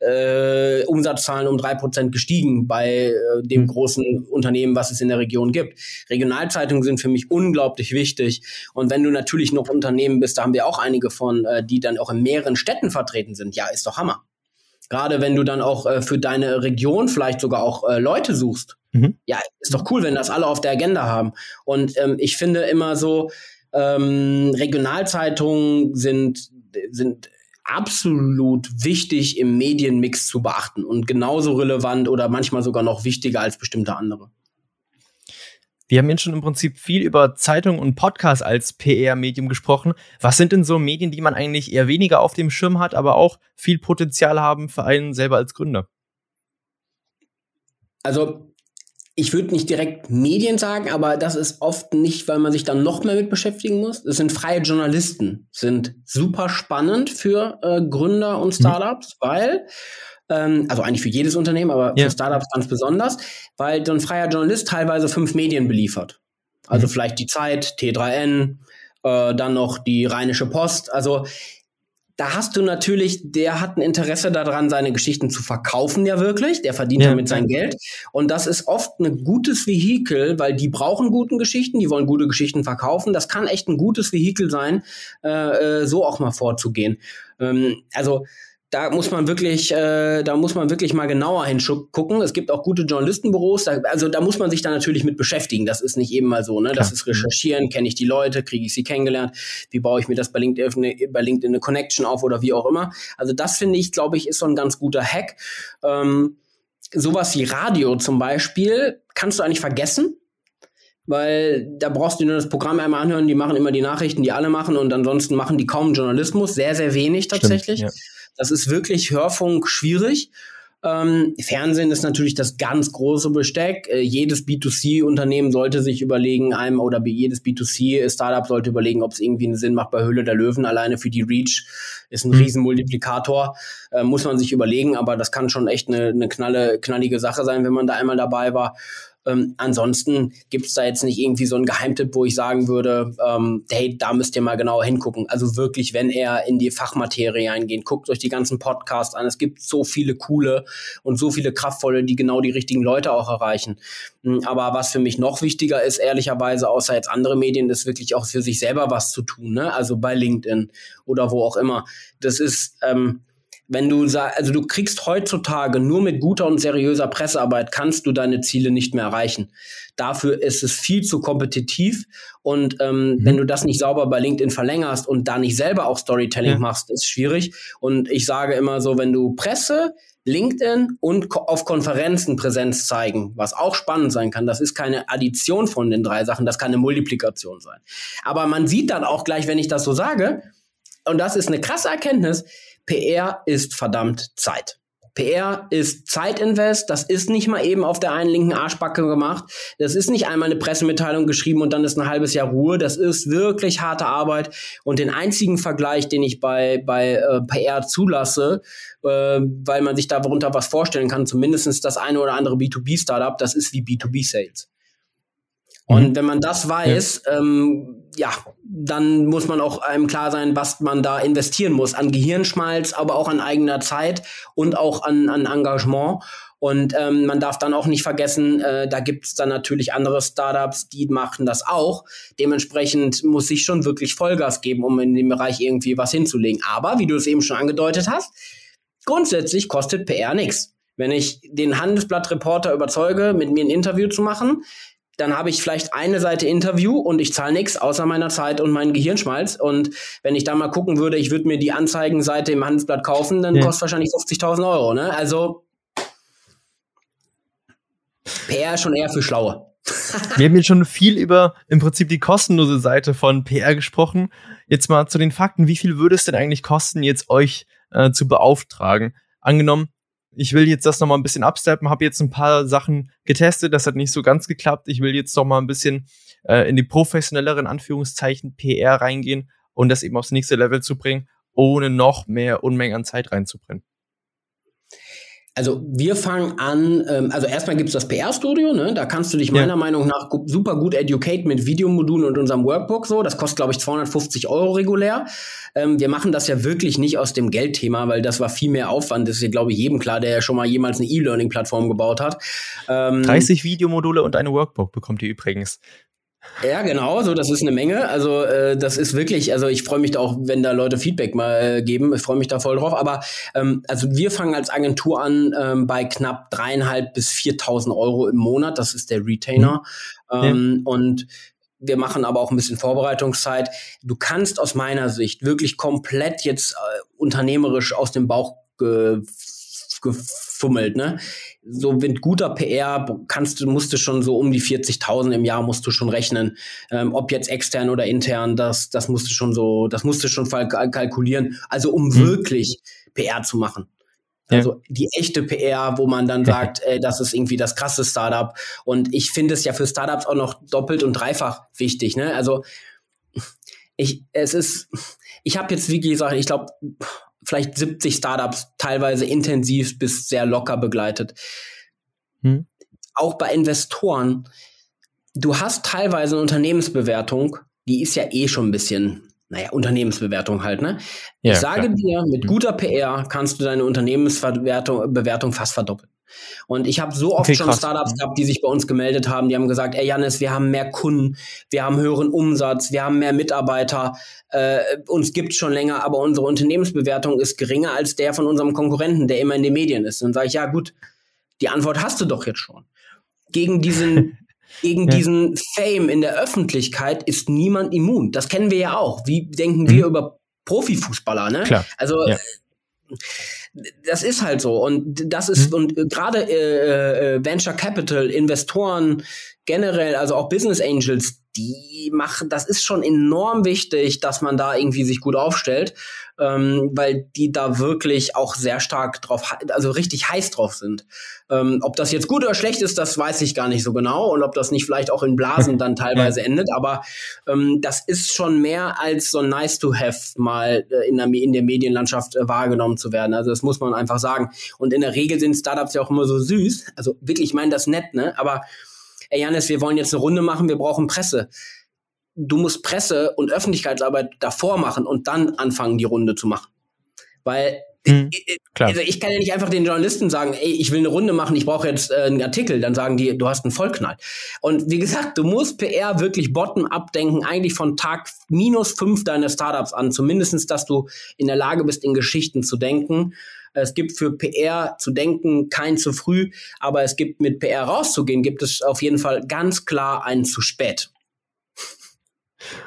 Speaker 1: äh, Umsatzzahlen um drei Prozent gestiegen bei äh, dem mhm. großen Unternehmen, was es in der Region gibt. Regionalzeitungen sind für mich unglaublich wichtig. Und wenn du natürlich noch Unternehmen bist, da haben wir auch einige von, äh, die dann auch in mehreren Städten vertreten sind, ja, ist doch Hammer. Gerade wenn du dann auch äh, für deine Region vielleicht sogar auch äh, Leute suchst. Mhm. Ja, ist doch cool, wenn das alle auf der Agenda haben. Und ähm, ich finde immer so, ähm, Regionalzeitungen sind, sind absolut wichtig im Medienmix zu beachten und genauso relevant oder manchmal sogar noch wichtiger als bestimmte andere.
Speaker 2: Wir haben jetzt schon im Prinzip viel über Zeitung und Podcast als PR-Medium gesprochen. Was sind denn so Medien, die man eigentlich eher weniger auf dem Schirm hat, aber auch viel Potenzial haben für einen selber als Gründer?
Speaker 1: Also ich würde nicht direkt Medien sagen, aber das ist oft nicht, weil man sich dann noch mehr mit beschäftigen muss. Es sind freie Journalisten, sind super spannend für äh, Gründer und mhm. Startups, mhm. weil ähm, also eigentlich für jedes Unternehmen, aber ja. für Startups ganz besonders, weil so ein freier Journalist teilweise fünf Medien beliefert. Also mhm. vielleicht die Zeit, T3N, äh, dann noch die Rheinische Post. Also da hast du natürlich, der hat ein Interesse daran, seine Geschichten zu verkaufen, ja wirklich. Der verdient ja. damit sein Geld. Und das ist oft ein gutes Vehikel, weil die brauchen guten Geschichten, die wollen gute Geschichten verkaufen. Das kann echt ein gutes Vehikel sein, äh, äh so auch mal vorzugehen. Ähm, also da muss man wirklich, äh, da muss man wirklich mal genauer hingucken. Es gibt auch gute Journalistenbüros, da, also da muss man sich da natürlich mit beschäftigen. Das ist nicht eben mal so, ne? Das ist recherchieren, kenne ich die Leute, kriege ich sie kennengelernt, wie baue ich mir das bei LinkedIn, eine, bei LinkedIn eine Connection auf oder wie auch immer. Also das finde ich, glaube ich, ist so ein ganz guter Hack. Ähm, sowas wie Radio zum Beispiel kannst du eigentlich vergessen weil da brauchst du nur das Programm einmal anhören, die machen immer die Nachrichten, die alle machen und ansonsten machen die kaum Journalismus, sehr, sehr wenig tatsächlich. Stimmt, ja. Das ist wirklich Hörfunk schwierig. Ähm, Fernsehen ist natürlich das ganz große Besteck. Äh, jedes B2C-Unternehmen sollte sich überlegen, einem oder jedes B2C-Startup sollte überlegen, ob es irgendwie einen Sinn macht bei Höhle der Löwen. Alleine für die Reach ist ein mhm. Riesenmultiplikator. Äh, muss man sich überlegen, aber das kann schon echt eine, eine knalle, knallige Sache sein, wenn man da einmal dabei war. Ähm, ansonsten gibt es da jetzt nicht irgendwie so einen Geheimtipp, wo ich sagen würde, ähm, hey, da müsst ihr mal genauer hingucken. Also wirklich, wenn er in die Fachmaterie eingeht, guckt euch die ganzen Podcasts an. Es gibt so viele coole und so viele kraftvolle, die genau die richtigen Leute auch erreichen. Hm, aber was für mich noch wichtiger ist, ehrlicherweise, außer jetzt andere Medien, ist wirklich auch für sich selber was zu tun. Ne? Also bei LinkedIn oder wo auch immer. Das ist ähm, Wenn du sagst, also du kriegst heutzutage nur mit guter und seriöser Pressearbeit kannst du deine Ziele nicht mehr erreichen. Dafür ist es viel zu kompetitiv und ähm, mhm. wenn du das nicht sauber bei LinkedIn verlängerst und da nicht selber auch Storytelling ja. machst, ist schwierig. Und ich sage immer so, wenn du Presse, LinkedIn und auf Konferenzen Präsenz zeigen, was auch spannend sein kann. Das ist keine Addition von den drei Sachen, das kann eine Multiplikation sein. Aber man sieht dann auch gleich, wenn ich das so sage, und das ist eine krasse Erkenntnis, PR ist verdammt Zeit. PR ist Zeitinvest, das ist nicht mal eben auf der einen linken Arschbacke gemacht. Das ist nicht einmal eine Pressemitteilung geschrieben und dann ist ein halbes Jahr Ruhe. Das ist wirklich harte Arbeit. Und den einzigen Vergleich, den ich bei, bei äh, PR zulasse, äh, weil man sich darunter was vorstellen kann, zumindest das eine oder andere B2B-Startup, das ist wie B2B-Sales. Und mhm. wenn man das weiß, ja. Ähm, ja, dann muss man auch einem klar sein, was man da investieren muss. An Gehirnschmalz, aber auch an eigener Zeit und auch an, an Engagement. Und ähm, man darf dann auch nicht vergessen, äh, da gibt es dann natürlich andere Startups, die machen das auch. Dementsprechend muss ich schon wirklich Vollgas geben, um in dem Bereich irgendwie was hinzulegen. Aber wie du es eben schon angedeutet hast, grundsätzlich kostet PR nichts. Wenn ich den Handelsblatt-Reporter überzeuge, mit mir ein Interview zu machen, dann habe ich vielleicht eine Seite Interview und ich zahle nichts außer meiner Zeit und meinen Gehirnschmalz. Und wenn ich da mal gucken würde, ich würde mir die Anzeigenseite im Handelsblatt kaufen, dann ja. kostet wahrscheinlich 50.000 Euro. Ne? Also PR schon eher für Schlaue.
Speaker 2: Wir haben jetzt schon viel über im Prinzip die kostenlose Seite von PR gesprochen. Jetzt mal zu den Fakten. Wie viel würde es denn eigentlich kosten, jetzt euch äh, zu beauftragen? Angenommen, ich will jetzt das nochmal ein bisschen absteppen, habe jetzt ein paar Sachen getestet, das hat nicht so ganz geklappt. Ich will jetzt noch mal ein bisschen äh, in die professionelleren Anführungszeichen PR reingehen und das eben aufs nächste Level zu bringen, ohne noch mehr Unmengen an Zeit reinzubrennen.
Speaker 1: Also wir fangen an, ähm, also erstmal gibt's das PR-Studio, ne? da kannst du dich meiner ja. Meinung nach gu super gut educate mit Videomodulen und unserem Workbook so. Das kostet, glaube ich, 250 Euro regulär. Ähm, wir machen das ja wirklich nicht aus dem Geldthema, weil das war viel mehr Aufwand. Das ist ja, glaube ich, jedem klar, der ja schon mal jemals eine E-Learning-Plattform gebaut hat.
Speaker 2: Ähm, 30 Videomodule und eine Workbook bekommt ihr übrigens.
Speaker 1: Ja, genau, so das ist eine Menge. Also äh, das ist wirklich, also ich freue mich da auch, wenn da Leute Feedback mal äh, geben. Ich freue mich da voll drauf. Aber ähm, also wir fangen als Agentur an ähm, bei knapp dreieinhalb bis 4.000 Euro im Monat. Das ist der Retainer. Mhm. Ähm, ja. Und wir machen aber auch ein bisschen Vorbereitungszeit. Du kannst aus meiner Sicht wirklich komplett jetzt äh, unternehmerisch aus dem Bauch ge gefummelt, ne? So mit guter PR kannst du, musst du schon so um die 40.000 im Jahr musst du schon rechnen. Ähm, ob jetzt extern oder intern, das, das musst du schon so, das musst du schon kalkulieren. Also um mhm. wirklich PR zu machen. Also ja. die echte PR, wo man dann sagt, äh, das ist irgendwie das krasse Startup. Und ich finde es ja für Startups auch noch doppelt und dreifach wichtig. Ne? Also ich, es ist, ich habe jetzt wie gesagt, ich glaube, vielleicht 70 Startups teilweise intensiv bis sehr locker begleitet. Hm. Auch bei Investoren, du hast teilweise eine Unternehmensbewertung, die ist ja eh schon ein bisschen, naja, Unternehmensbewertung halt, ne? Ja, ich sage klar. dir, mit hm. guter PR kannst du deine Unternehmensbewertung Bewertung fast verdoppeln. Und ich habe so oft okay, schon Startups mhm. gehabt, die sich bei uns gemeldet haben, die haben gesagt, ey Janis, wir haben mehr Kunden, wir haben höheren Umsatz, wir haben mehr Mitarbeiter, äh, uns gibt schon länger, aber unsere Unternehmensbewertung ist geringer als der von unserem Konkurrenten, der immer in den Medien ist. Dann sage ich, ja gut, die Antwort hast du doch jetzt schon. Gegen diesen Gegen ja. diesen Fame in der Öffentlichkeit ist niemand immun. Das kennen wir ja auch. Wie denken mhm. wir über Profifußballer, ne?
Speaker 2: Klar.
Speaker 1: Also ja das ist halt so und das ist mhm. und äh, gerade äh, äh, Venture Capital Investoren generell also auch Business Angels die machen das ist schon enorm wichtig dass man da irgendwie sich gut aufstellt ähm, weil die da wirklich auch sehr stark drauf, also richtig heiß drauf sind. Ähm, ob das jetzt gut oder schlecht ist, das weiß ich gar nicht so genau und ob das nicht vielleicht auch in Blasen dann teilweise endet, aber ähm, das ist schon mehr als so nice to have mal äh, in, der, in der Medienlandschaft äh, wahrgenommen zu werden. Also das muss man einfach sagen. Und in der Regel sind Startups ja auch immer so süß. Also wirklich, ich meine das nett, ne? Aber ey Janis, wir wollen jetzt eine Runde machen, wir brauchen Presse du musst Presse- und Öffentlichkeitsarbeit davor machen und dann anfangen, die Runde zu machen. Weil Mhm, klar. Also ich kann ja nicht einfach den Journalisten sagen, ey, ich will eine Runde machen, ich brauche jetzt äh, einen Artikel. Dann sagen die, du hast einen Vollknall. Und wie gesagt, du musst PR wirklich bottom-up denken, eigentlich von Tag minus fünf deiner Startups an. Zumindestens, dass du in der Lage bist, in Geschichten zu denken. Es gibt für PR zu denken kein zu früh, aber es gibt mit PR rauszugehen, gibt es auf jeden Fall ganz klar einen zu spät.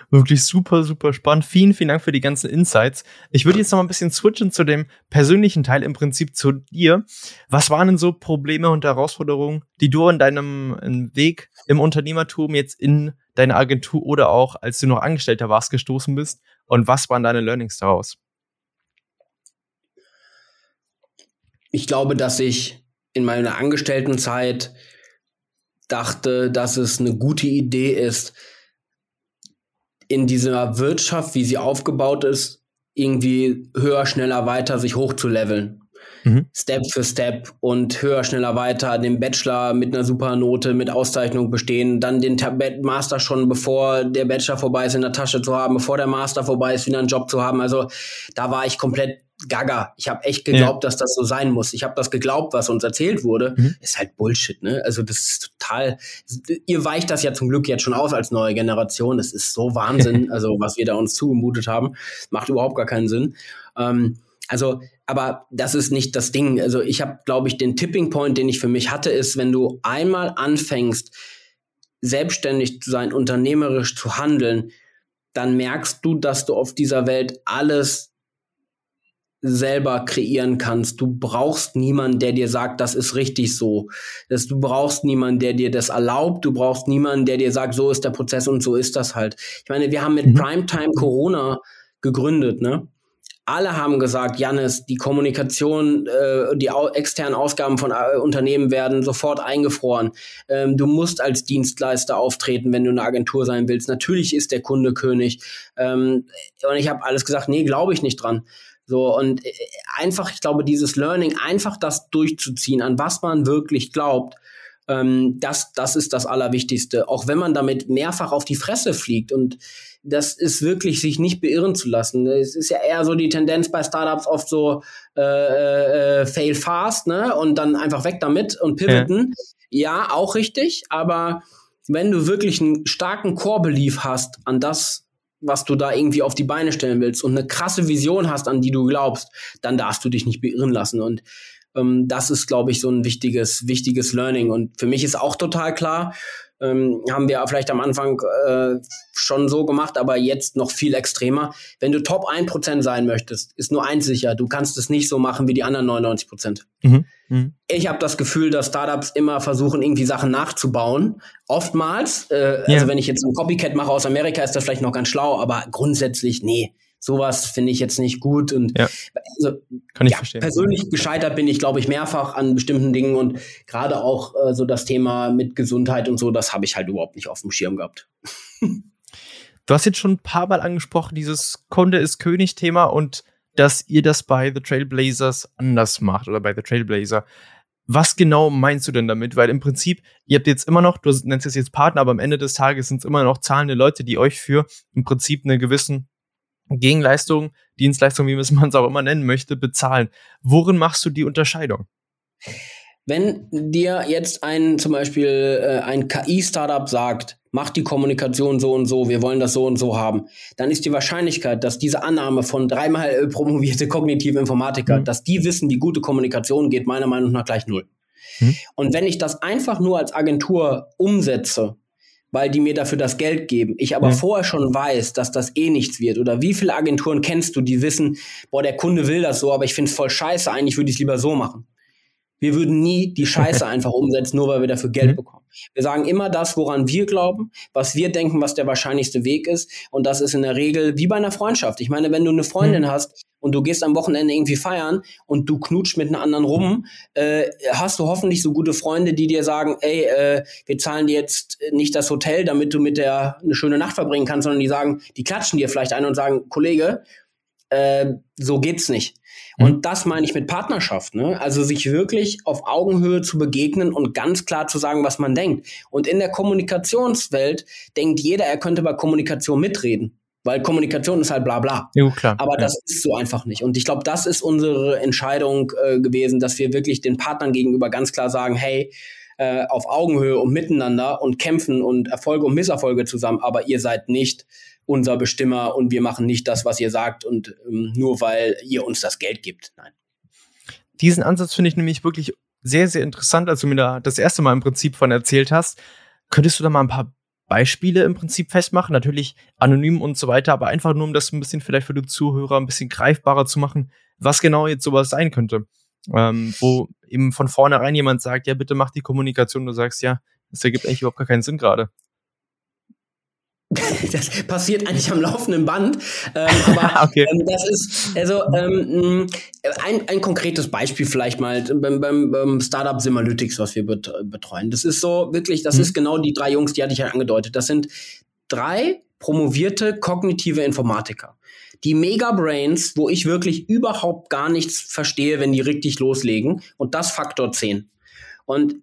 Speaker 2: Wirklich super, super spannend. Vielen, vielen Dank für die ganzen Insights. Ich würde jetzt noch mal ein bisschen switchen zu dem persönlichen Teil, im Prinzip zu dir. Was waren denn so Probleme und Herausforderungen, die du in deinem Weg im Unternehmertum jetzt in deine Agentur oder auch als du noch Angestellter warst gestoßen bist? Und was waren deine Learnings daraus?
Speaker 1: Ich glaube, dass ich in meiner Angestelltenzeit dachte, dass es eine gute Idee ist, in dieser Wirtschaft, wie sie aufgebaut ist, irgendwie höher, schneller, weiter sich hochzuleveln. Mhm. Step für Step und höher, schneller, weiter, den Bachelor mit einer super Note, mit Auszeichnung bestehen, dann den Master schon bevor der Bachelor vorbei ist in der Tasche zu haben, bevor der Master vorbei ist, wieder einen Job zu haben. Also da war ich komplett gaga. Ich habe echt geglaubt, ja. dass das so sein muss. Ich habe das geglaubt, was uns erzählt wurde. Mhm. Ist halt Bullshit, ne? Also das ist total. Ihr weicht das ja zum Glück jetzt schon aus als neue Generation. Das ist so Wahnsinn, also was wir da uns zugemutet haben, macht überhaupt gar keinen Sinn. Ähm, also, aber das ist nicht das Ding. Also ich habe, glaube ich, den Tipping Point, den ich für mich hatte, ist, wenn du einmal anfängst, selbstständig zu sein, unternehmerisch zu handeln, dann merkst du, dass du auf dieser Welt alles selber kreieren kannst. Du brauchst niemanden, der dir sagt, das ist richtig so. Das, du brauchst niemanden, der dir das erlaubt. Du brauchst niemanden, der dir sagt, so ist der Prozess und so ist das halt. Ich meine, wir haben mit mhm. Primetime Corona gegründet, ne? Alle haben gesagt, Jannis, die Kommunikation, äh, die au externen Ausgaben von äh, Unternehmen werden sofort eingefroren. Ähm, du musst als Dienstleister auftreten, wenn du eine Agentur sein willst. Natürlich ist der Kunde König. Ähm, und ich habe alles gesagt, nee, glaube ich nicht dran. So, und äh, einfach, ich glaube, dieses Learning, einfach das durchzuziehen, an was man wirklich glaubt, ähm, das, das ist das Allerwichtigste. Auch wenn man damit mehrfach auf die Fresse fliegt. Und das ist wirklich, sich nicht beirren zu lassen. Es ist ja eher so die Tendenz bei Startups oft so äh, äh, fail fast, ne? Und dann einfach weg damit und pivoten. Ja. ja, auch richtig, aber wenn du wirklich einen starken Core-Belief hast an das, was du da irgendwie auf die Beine stellen willst und eine krasse Vision hast, an die du glaubst, dann darfst du dich nicht beirren lassen. Und ähm, das ist, glaube ich, so ein wichtiges, wichtiges Learning. Und für mich ist auch total klar, ähm, haben wir vielleicht am Anfang äh, schon so gemacht, aber jetzt noch viel extremer. Wenn du Top 1% sein möchtest, ist nur eins sicher, du kannst es nicht so machen wie die anderen 99%. Mhm. Mhm. Ich habe das Gefühl, dass Startups immer versuchen, irgendwie Sachen nachzubauen. Oftmals, äh, ja. also wenn ich jetzt ein Copycat mache aus Amerika, ist das vielleicht noch ganz schlau, aber grundsätzlich, nee, sowas finde ich jetzt nicht gut. Und ja. also, kann ich ja, verstehen. Persönlich gescheitert bin ich, glaube ich, mehrfach an bestimmten Dingen und gerade auch äh, so das Thema mit Gesundheit und so, das habe ich halt überhaupt nicht auf dem Schirm gehabt.
Speaker 2: du hast jetzt schon ein paar Mal angesprochen, dieses Kunde ist König-Thema und dass ihr das bei The Trailblazers anders macht oder bei The Trailblazer. Was genau meinst du denn damit? Weil im Prinzip, ihr habt jetzt immer noch, du nennst es jetzt Partner, aber am Ende des Tages sind es immer noch zahlende Leute, die euch für im Prinzip einen gewissen Gegenleistung, Dienstleistung, wie man es auch immer nennen möchte, bezahlen. Worin machst du die Unterscheidung?
Speaker 1: Wenn dir jetzt ein zum Beispiel äh, ein KI-Startup sagt, mach die Kommunikation so und so, wir wollen das so und so haben, dann ist die Wahrscheinlichkeit, dass diese Annahme von dreimal äh, promovierte kognitive Informatiker, mhm. dass die wissen, wie gute Kommunikation geht, meiner Meinung nach gleich null. Mhm. Und wenn ich das einfach nur als Agentur umsetze, weil die mir dafür das Geld geben. Ich aber ja. vorher schon weiß, dass das eh nichts wird. Oder wie viele Agenturen kennst du, die wissen, boah, der Kunde will das so, aber ich finde es voll scheiße, eigentlich würde ich es lieber so machen. Wir würden nie die Scheiße einfach umsetzen, nur weil wir dafür Geld mhm. bekommen. Wir sagen immer das, woran wir glauben, was wir denken, was der wahrscheinlichste Weg ist. Und das ist in der Regel wie bei einer Freundschaft. Ich meine, wenn du eine Freundin mhm. hast und du gehst am Wochenende irgendwie feiern und du knutscht mit einer anderen rum, äh, hast du hoffentlich so gute Freunde, die dir sagen, ey, äh, wir zahlen dir jetzt nicht das Hotel, damit du mit der eine schöne Nacht verbringen kannst, sondern die sagen, die klatschen dir vielleicht ein und sagen, Kollege, äh, so geht's nicht. Mhm. Und das meine ich mit Partnerschaft, ne? Also sich wirklich auf Augenhöhe zu begegnen und ganz klar zu sagen, was man denkt. Und in der Kommunikationswelt denkt jeder, er könnte bei Kommunikation mitreden. Weil Kommunikation ist halt bla bla.
Speaker 2: Ja, klar.
Speaker 1: Aber ja. das ist so einfach nicht. Und ich glaube, das ist unsere Entscheidung äh, gewesen, dass wir wirklich den Partnern gegenüber ganz klar sagen, hey, äh, auf Augenhöhe und miteinander und kämpfen und Erfolge und Misserfolge zusammen, aber ihr seid nicht unser Bestimmer und wir machen nicht das, was ihr sagt und ähm, nur weil ihr uns das Geld gibt. Nein.
Speaker 2: Diesen Ansatz finde ich nämlich wirklich sehr, sehr interessant, als du mir da das erste Mal im Prinzip von erzählt hast. Könntest du da mal ein paar Beispiele im Prinzip festmachen? Natürlich anonym und so weiter, aber einfach nur, um das ein bisschen vielleicht für die Zuhörer ein bisschen greifbarer zu machen, was genau jetzt sowas sein könnte. Ähm, wo eben von vornherein jemand sagt, ja, bitte mach die Kommunikation, du sagst, ja, das ergibt eigentlich überhaupt gar keinen Sinn gerade.
Speaker 1: das passiert eigentlich am laufenden Band. Ähm, aber okay. ähm, das ist also ähm, ein, ein konkretes Beispiel vielleicht mal beim, beim, beim Startup Simalytics, was wir betreuen. Das ist so wirklich, das mhm. ist genau die drei Jungs, die hatte ich ja angedeutet. Das sind drei promovierte kognitive Informatiker. Die Mega-Brains, wo ich wirklich überhaupt gar nichts verstehe, wenn die richtig loslegen. Und das Faktor 10. Und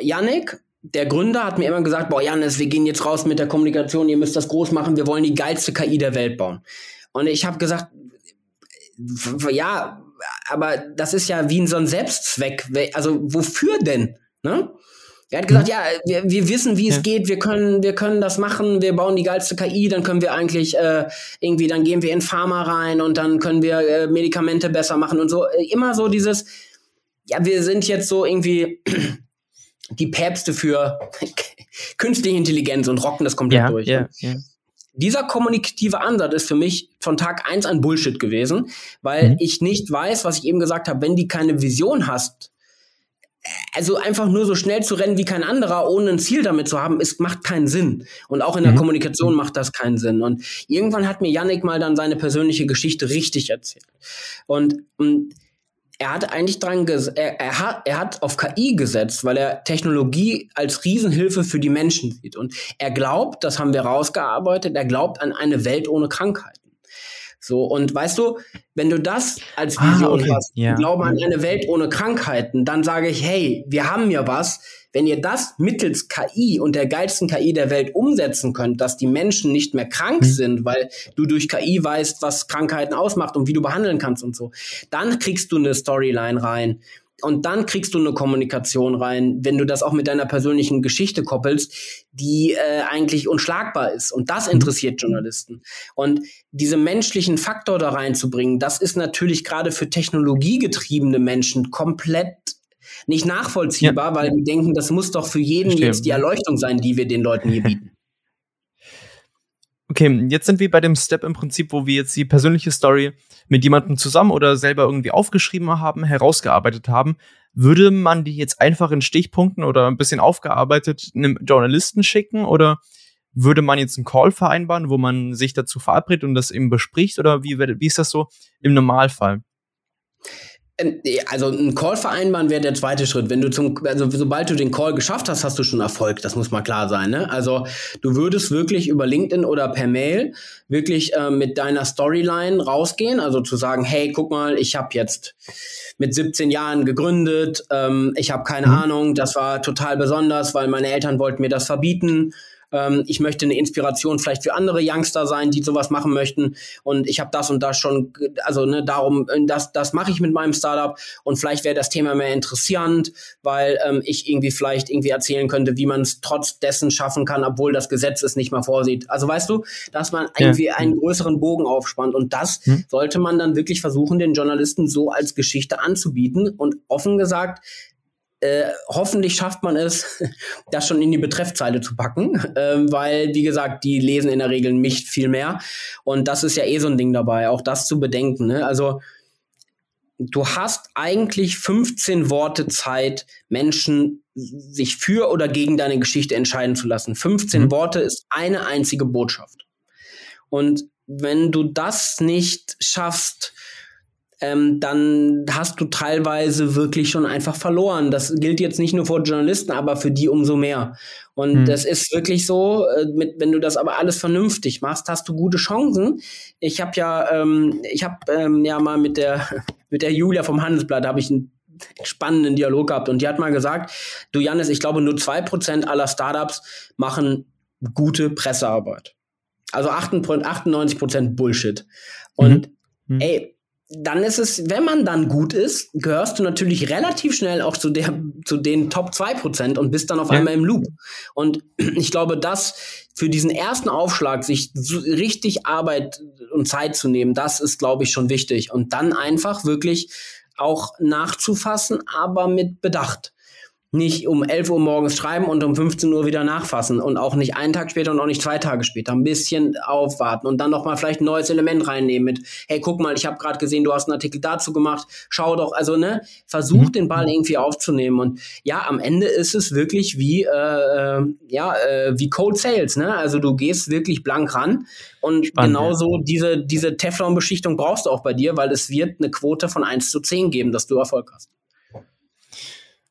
Speaker 1: Yannick der Gründer hat mir immer gesagt, boah, Janis, wir gehen jetzt raus mit der Kommunikation, ihr müsst das groß machen, wir wollen die geilste KI der Welt bauen. Und ich habe gesagt, ja, aber das ist ja wie ein so ein Selbstzweck. Also wofür denn? Ne? Er hat gesagt, mhm. ja, wir, wir wissen, wie es ja. geht, wir können, wir können das machen, wir bauen die geilste KI, dann können wir eigentlich äh, irgendwie, dann gehen wir in Pharma rein und dann können wir äh, Medikamente besser machen und so. Immer so dieses, ja, wir sind jetzt so irgendwie die Päpste für künstliche Intelligenz und rocken das komplett ja, durch. Ja, ja. Dieser kommunikative Ansatz ist für mich von Tag eins ein Bullshit gewesen, weil mhm. ich nicht weiß, was ich eben gesagt habe, wenn die keine Vision hast, also einfach nur so schnell zu rennen wie kein anderer, ohne ein Ziel damit zu haben, ist, macht keinen Sinn. Und auch in der mhm. Kommunikation macht das keinen Sinn. Und irgendwann hat mir Yannick mal dann seine persönliche Geschichte richtig erzählt. Und, und er hat eigentlich dran er, er, hat, er hat auf KI gesetzt, weil er Technologie als Riesenhilfe für die Menschen sieht. Und er glaubt, das haben wir rausgearbeitet, er glaubt an eine Welt ohne Krankheiten. So, und weißt du, wenn du das als ah, Vision ah, okay. hast, yeah. Glauben an eine Welt ohne Krankheiten, dann sage ich, hey, wir haben ja was, wenn ihr das mittels KI und der geilsten KI der Welt umsetzen könnt, dass die Menschen nicht mehr krank mhm. sind, weil du durch KI weißt, was Krankheiten ausmacht und wie du behandeln kannst und so, dann kriegst du eine Storyline rein. Und dann kriegst du eine Kommunikation rein, wenn du das auch mit deiner persönlichen Geschichte koppelst, die äh, eigentlich unschlagbar ist. Und das mhm. interessiert Journalisten. Und diese menschlichen Faktor da reinzubringen, das ist natürlich gerade für technologiegetriebene Menschen komplett nicht nachvollziehbar, ja. weil die denken, das muss doch für jeden Verstehe. jetzt die Erleuchtung sein, die wir den Leuten hier bieten.
Speaker 2: Okay, jetzt sind wir bei dem Step im Prinzip, wo wir jetzt die persönliche Story mit jemandem zusammen oder selber irgendwie aufgeschrieben haben, herausgearbeitet haben. Würde man die jetzt einfach in Stichpunkten oder ein bisschen aufgearbeitet einem Journalisten schicken oder würde man jetzt einen Call vereinbaren, wo man sich dazu verabredet und das eben bespricht oder wie, wie ist das so im Normalfall?
Speaker 1: Ähm, also ein Call vereinbaren wäre der zweite Schritt. Wenn du zum, also sobald du den Call geschafft hast, hast du schon Erfolg. Das muss mal klar sein. Ne? Also du würdest wirklich über LinkedIn oder per Mail wirklich äh, mit deiner Storyline rausgehen. Also zu sagen, hey, guck mal, ich habe jetzt mit 17 Jahren gegründet. Ähm, ich habe keine mhm. Ahnung. Das war total besonders, weil meine Eltern wollten mir das verbieten ähm, ich möchte eine Inspiration vielleicht für andere Youngster sein, die sowas machen möchten und ich habe das und das schon, also ne, darum, äh, das, das mache ich mit meinem Startup und vielleicht wäre das Thema mehr interessant, weil ähm, ich irgendwie vielleicht irgendwie erzählen könnte, wie man es trotz dessen schaffen kann, obwohl das Gesetz es nicht mal vorsieht. Also weißt du, dass man irgendwie ja. einen größeren Bogen aufspannt und das hm. sollte man dann wirklich versuchen, den Journalisten so als Geschichte anzubieten und offen gesagt, äh, hoffentlich schafft man es, das schon in die Betreffzeile zu packen, äh, weil, wie gesagt, die lesen in der Regel nicht viel mehr. Und das ist ja eh so ein Ding dabei, auch das zu bedenken. Ne? Also, du hast eigentlich 15 Worte Zeit, Menschen sich für oder gegen deine Geschichte entscheiden zu lassen. 15 mhm. Worte ist eine einzige Botschaft. Und wenn du das nicht schaffst, ähm, dann hast du teilweise wirklich schon einfach verloren. Das gilt jetzt nicht nur vor Journalisten, aber für die umso mehr. Und hm. das ist wirklich so, äh, mit, wenn du das aber alles vernünftig machst, hast du gute Chancen. Ich habe ja, ähm, ich habe ähm, ja mal mit der mit der Julia vom Handelsblatt habe ich einen spannenden Dialog gehabt und die hat mal gesagt, du Janis, ich glaube nur zwei Prozent aller Startups machen gute Pressearbeit. Also 98% Bullshit. Und mhm. ey, dann ist es, wenn man dann gut ist, gehörst du natürlich relativ schnell auch zu, der, zu den Top 2% und bist dann auf ja. einmal im Loop. Und ich glaube, dass für diesen ersten Aufschlag sich so richtig Arbeit und Zeit zu nehmen, das ist, glaube ich, schon wichtig. Und dann einfach wirklich auch nachzufassen, aber mit Bedacht nicht um 11 Uhr morgens schreiben und um 15 Uhr wieder nachfassen und auch nicht einen Tag später und auch nicht zwei Tage später. Ein bisschen aufwarten und dann noch mal vielleicht ein neues Element reinnehmen mit, hey, guck mal, ich habe gerade gesehen, du hast einen Artikel dazu gemacht, schau doch, also ne, versuch mhm. den Ball irgendwie aufzunehmen und ja, am Ende ist es wirklich wie, äh, äh ja, äh, wie Cold Sales, ne, also du gehst wirklich blank ran und Spannend, genauso ja. diese, diese Teflon-Beschichtung brauchst du auch bei dir, weil es wird eine Quote von 1 zu 10 geben, dass du Erfolg hast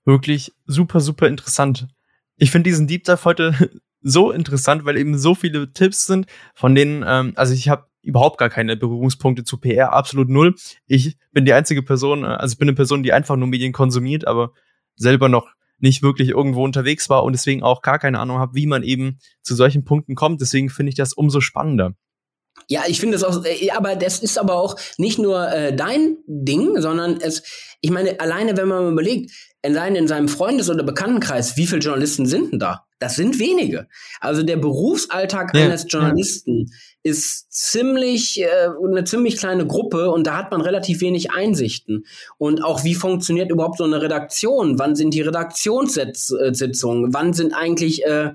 Speaker 2: wirklich super, super interessant. Ich finde diesen Deep Dive heute so interessant, weil eben so viele Tipps sind, von denen, ähm, also ich habe überhaupt gar keine Berührungspunkte zu PR, absolut null. Ich bin die einzige Person, äh, also ich bin eine Person, die einfach nur Medien konsumiert, aber selber noch nicht wirklich irgendwo unterwegs war und deswegen auch gar keine Ahnung habe, wie man eben zu solchen Punkten kommt. Deswegen finde ich das umso spannender.
Speaker 1: Ja, ich finde es auch, äh, aber das ist aber auch nicht nur äh, dein Ding, sondern es, ich meine, alleine wenn man überlegt, allein in seinem Freundes- oder Bekanntenkreis, wie viele Journalisten sind denn da? Das sind wenige. Also der Berufsalltag ja, eines Journalisten ja. ist ziemlich äh, eine ziemlich kleine Gruppe und da hat man relativ wenig Einsichten. Und auch wie funktioniert überhaupt so eine Redaktion? Wann sind die Redaktionssitzungen? Wann sind eigentlich äh,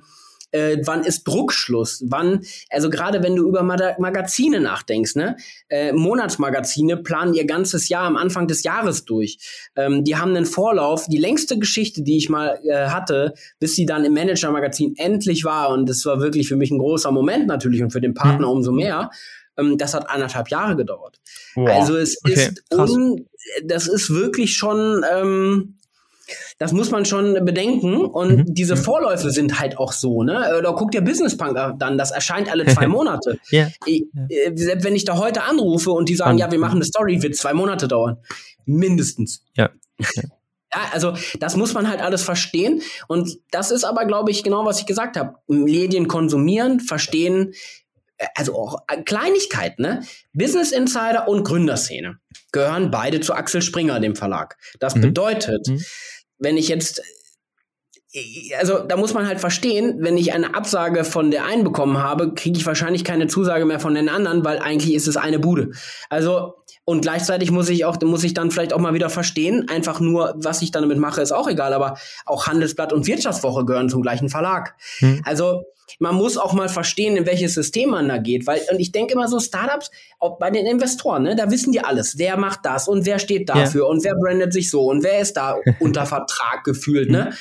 Speaker 1: äh, wann ist Druckschluss, wann, also gerade wenn du über Mag Magazine nachdenkst, ne, äh, Monatsmagazine planen ihr ganzes Jahr am Anfang des Jahres durch. Ähm, die haben einen Vorlauf, die längste Geschichte, die ich mal äh, hatte, bis sie dann im Manager-Magazin endlich war und das war wirklich für mich ein großer Moment natürlich und für den Partner mhm. umso mehr. Ähm, das hat anderthalb Jahre gedauert. Wow. Also es okay, ist, un, das ist wirklich schon, ähm, das muss man schon bedenken. Und mhm. diese mhm. Vorläufe sind halt auch so, ne? Oder guck dir Business Punk dann, das erscheint alle zwei Monate. ja. ich, äh, selbst wenn ich da heute anrufe und die sagen, und, ja, wir machen eine Story, wird zwei Monate dauern. Mindestens.
Speaker 2: Ja. ja.
Speaker 1: Ja, also das muss man halt alles verstehen. Und das ist aber, glaube ich, genau, was ich gesagt habe. Medien konsumieren, verstehen, äh, also auch äh, Kleinigkeiten, ne? Business Insider und Gründerszene gehören beide zu Axel Springer, dem Verlag. Das mhm. bedeutet, mhm wenn ich jetzt also da muss man halt verstehen, wenn ich eine Absage von der einen bekommen habe, kriege ich wahrscheinlich keine Zusage mehr von den anderen, weil eigentlich ist es eine Bude. Also und gleichzeitig muss ich auch muss ich dann vielleicht auch mal wieder verstehen, einfach nur was ich dann damit mache, ist auch egal, aber auch Handelsblatt und Wirtschaftswoche gehören zum gleichen Verlag. Hm. Also man muss auch mal verstehen, in welches System man da geht, weil und ich denke immer so Startups, auch bei den Investoren, ne, da wissen die alles, wer macht das und wer steht dafür ja. und wer brandet sich so und wer ist da unter Vertrag gefühlt, ne?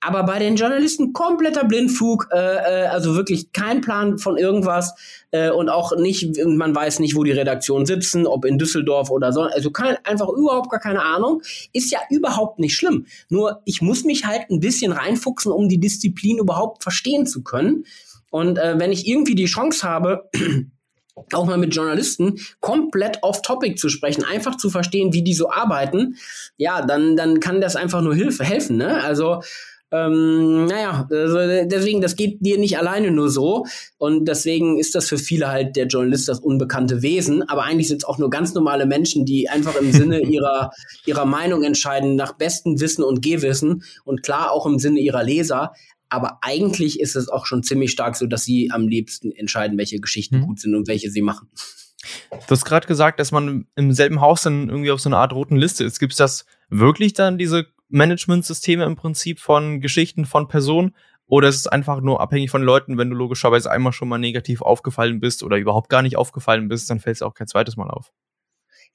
Speaker 1: Aber bei den Journalisten kompletter Blindflug, äh, äh, also wirklich kein Plan von irgendwas äh, und auch nicht, man weiß nicht, wo die Redaktionen sitzen, ob in Düsseldorf oder so. Also kein, einfach überhaupt gar keine Ahnung. Ist ja überhaupt nicht schlimm. Nur ich muss mich halt ein bisschen reinfuchsen, um die Disziplin überhaupt verstehen zu können. Und äh, wenn ich irgendwie die Chance habe, auch mal mit Journalisten komplett off Topic zu sprechen, einfach zu verstehen, wie die so arbeiten, ja, dann, dann kann das einfach nur Hilfe helfen. Ne? Also ähm, naja, also deswegen, das geht dir nicht alleine nur so. Und deswegen ist das für viele halt der Journalist das unbekannte Wesen. Aber eigentlich sind es auch nur ganz normale Menschen, die einfach im Sinne ihrer, ihrer Meinung entscheiden, nach bestem Wissen und Gehwissen und klar auch im Sinne ihrer Leser. Aber eigentlich ist es auch schon ziemlich stark so, dass sie am liebsten entscheiden, welche Geschichten mhm. gut sind und welche sie machen.
Speaker 2: Du hast gerade gesagt, dass man im selben Haus dann irgendwie auf so einer Art roten Liste ist. Gibt es das wirklich dann, diese Managementsysteme im Prinzip von Geschichten von Personen? Oder ist es einfach nur abhängig von Leuten, wenn du logischerweise einmal schon mal negativ aufgefallen bist oder überhaupt gar nicht aufgefallen bist, dann fällt es auch kein zweites Mal auf?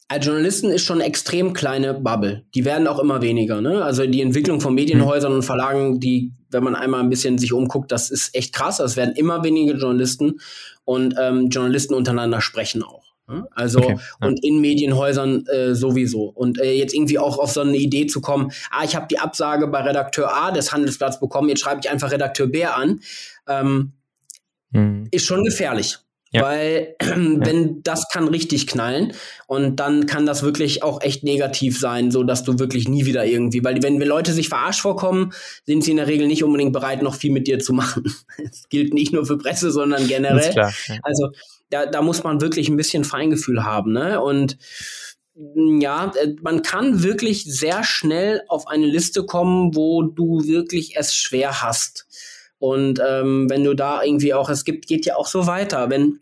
Speaker 1: Als Journalisten ist schon eine extrem kleine Bubble. Die werden auch immer weniger. Ne? Also die Entwicklung von Medienhäusern mhm. und Verlagen, die, wenn man einmal ein bisschen sich umguckt, das ist echt krass. Es werden immer weniger Journalisten und ähm, Journalisten untereinander sprechen auch. Also okay, ja. und in Medienhäusern äh, sowieso. Und äh, jetzt irgendwie auch auf so eine Idee zu kommen, ah, ich habe die Absage bei Redakteur A des Handelsblatts bekommen, jetzt schreibe ich einfach Redakteur B an, ähm, hm. ist schon gefährlich. Ja. Weil äh, wenn das kann richtig knallen und dann kann das wirklich auch echt negativ sein, so dass du wirklich nie wieder irgendwie, weil wenn wir Leute sich verarscht vorkommen, sind sie in der Regel nicht unbedingt bereit, noch viel mit dir zu machen. Das gilt nicht nur für Presse, sondern generell. Klar, ja. Also da, da muss man wirklich ein bisschen Feingefühl haben, ne? Und mm, ja, äh, man kann wirklich sehr schnell auf eine Liste kommen, wo du wirklich es schwer hast. Und ähm, wenn du da irgendwie auch, es gibt, geht ja auch so weiter, wenn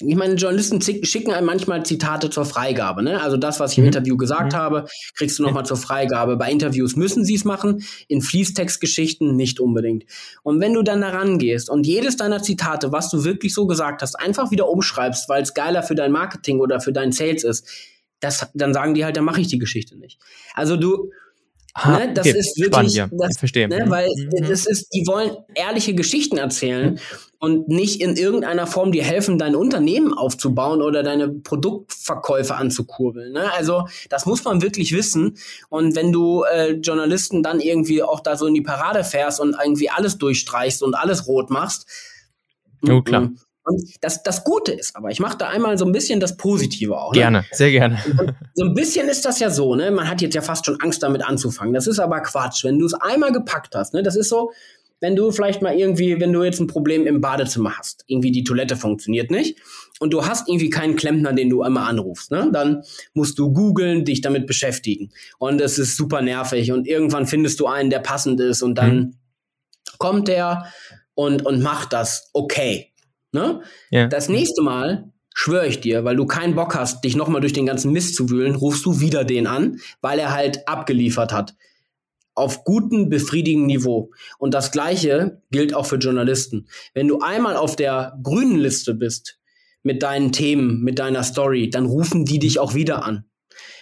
Speaker 1: ich meine, Journalisten schicken einem manchmal Zitate zur Freigabe. Ne? Also das, was ich im mhm. Interview gesagt mhm. habe, kriegst du nochmal zur Freigabe. Bei Interviews müssen sie es machen, in Fließtextgeschichten nicht unbedingt. Und wenn du dann da rangehst und jedes deiner Zitate, was du wirklich so gesagt hast, einfach wieder umschreibst, weil es geiler für dein Marketing oder für dein Sales ist, das, dann sagen die halt, dann mache ich die Geschichte nicht. Also du,
Speaker 2: Ah, ne, das okay. ist wirklich,
Speaker 1: das, verstehe. Ne, weil mhm. das ist, die wollen ehrliche Geschichten erzählen mhm. und nicht in irgendeiner Form dir helfen, dein Unternehmen aufzubauen oder deine Produktverkäufe anzukurbeln. Ne? Also das muss man wirklich wissen. Und wenn du äh, Journalisten dann irgendwie auch da so in die Parade fährst und irgendwie alles durchstreichst und alles rot machst,
Speaker 2: oh, klar.
Speaker 1: Und das, das Gute ist aber, ich mache da einmal so ein bisschen das Positive auch.
Speaker 2: Ne? Gerne, sehr gerne.
Speaker 1: Und so ein bisschen ist das ja so, ne? Man hat jetzt ja fast schon Angst damit anzufangen. Das ist aber Quatsch. Wenn du es einmal gepackt hast, ne? Das ist so, wenn du vielleicht mal irgendwie, wenn du jetzt ein Problem im Badezimmer hast, irgendwie die Toilette funktioniert nicht und du hast irgendwie keinen Klempner, den du einmal anrufst, ne? Dann musst du googeln, dich damit beschäftigen. Und es ist super nervig und irgendwann findest du einen, der passend ist und dann mhm. kommt der und, und macht das okay. Ne? Ja. Das nächste Mal schwöre ich dir, weil du keinen Bock hast, dich nochmal durch den ganzen Mist zu wühlen, rufst du wieder den an, weil er halt abgeliefert hat. Auf gutem, befriedigenden Niveau. Und das Gleiche gilt auch für Journalisten. Wenn du einmal auf der grünen Liste bist, mit deinen Themen, mit deiner Story, dann rufen die dich auch wieder an.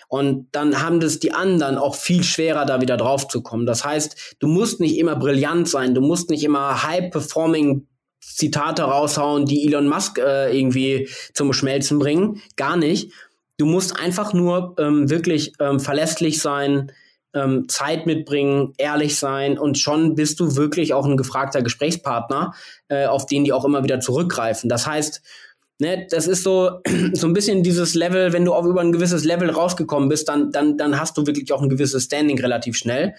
Speaker 1: Und dann haben das die anderen auch viel schwerer, da wieder drauf zu kommen. Das heißt, du musst nicht immer brillant sein, du musst nicht immer high-performing Zitate raushauen, die Elon Musk äh, irgendwie zum Schmelzen bringen. Gar nicht. Du musst einfach nur ähm, wirklich ähm, verlässlich sein, ähm, Zeit mitbringen, ehrlich sein und schon bist du wirklich auch ein gefragter Gesprächspartner, äh, auf den die auch immer wieder zurückgreifen. Das heißt, ne, das ist so, so ein bisschen dieses Level, wenn du auf über ein gewisses Level rausgekommen bist, dann, dann, dann hast du wirklich auch ein gewisses Standing relativ schnell.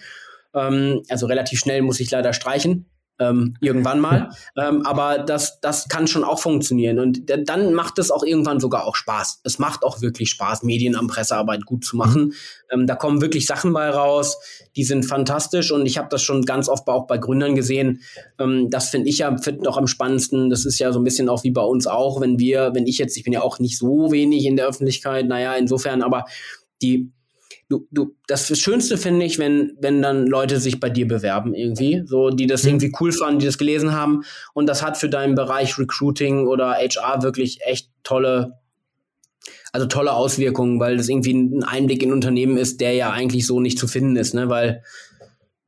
Speaker 1: Ähm, also relativ schnell muss ich leider streichen ähm, irgendwann mal. ähm, aber das, das kann schon auch funktionieren. Und dann macht es auch irgendwann sogar auch Spaß. Es macht auch wirklich Spaß, Medien am Pressearbeit gut zu machen. Mhm. Ähm, da kommen wirklich Sachen bei raus, die sind fantastisch. Und ich habe das schon ganz oft auch bei Gründern gesehen. Ähm, das finde ich ja find noch am spannendsten. Das ist ja so ein bisschen auch wie bei uns auch, wenn wir, wenn ich jetzt, ich bin ja auch nicht so wenig in der Öffentlichkeit, naja, insofern, aber die du, du, das Schönste finde ich, wenn, wenn dann Leute sich bei dir bewerben irgendwie, so, die das mhm. irgendwie cool fanden, die das gelesen haben. Und das hat für deinen Bereich Recruiting oder HR wirklich echt tolle, also tolle Auswirkungen, weil das irgendwie ein Einblick in Unternehmen ist, der ja eigentlich so nicht zu finden ist, ne, weil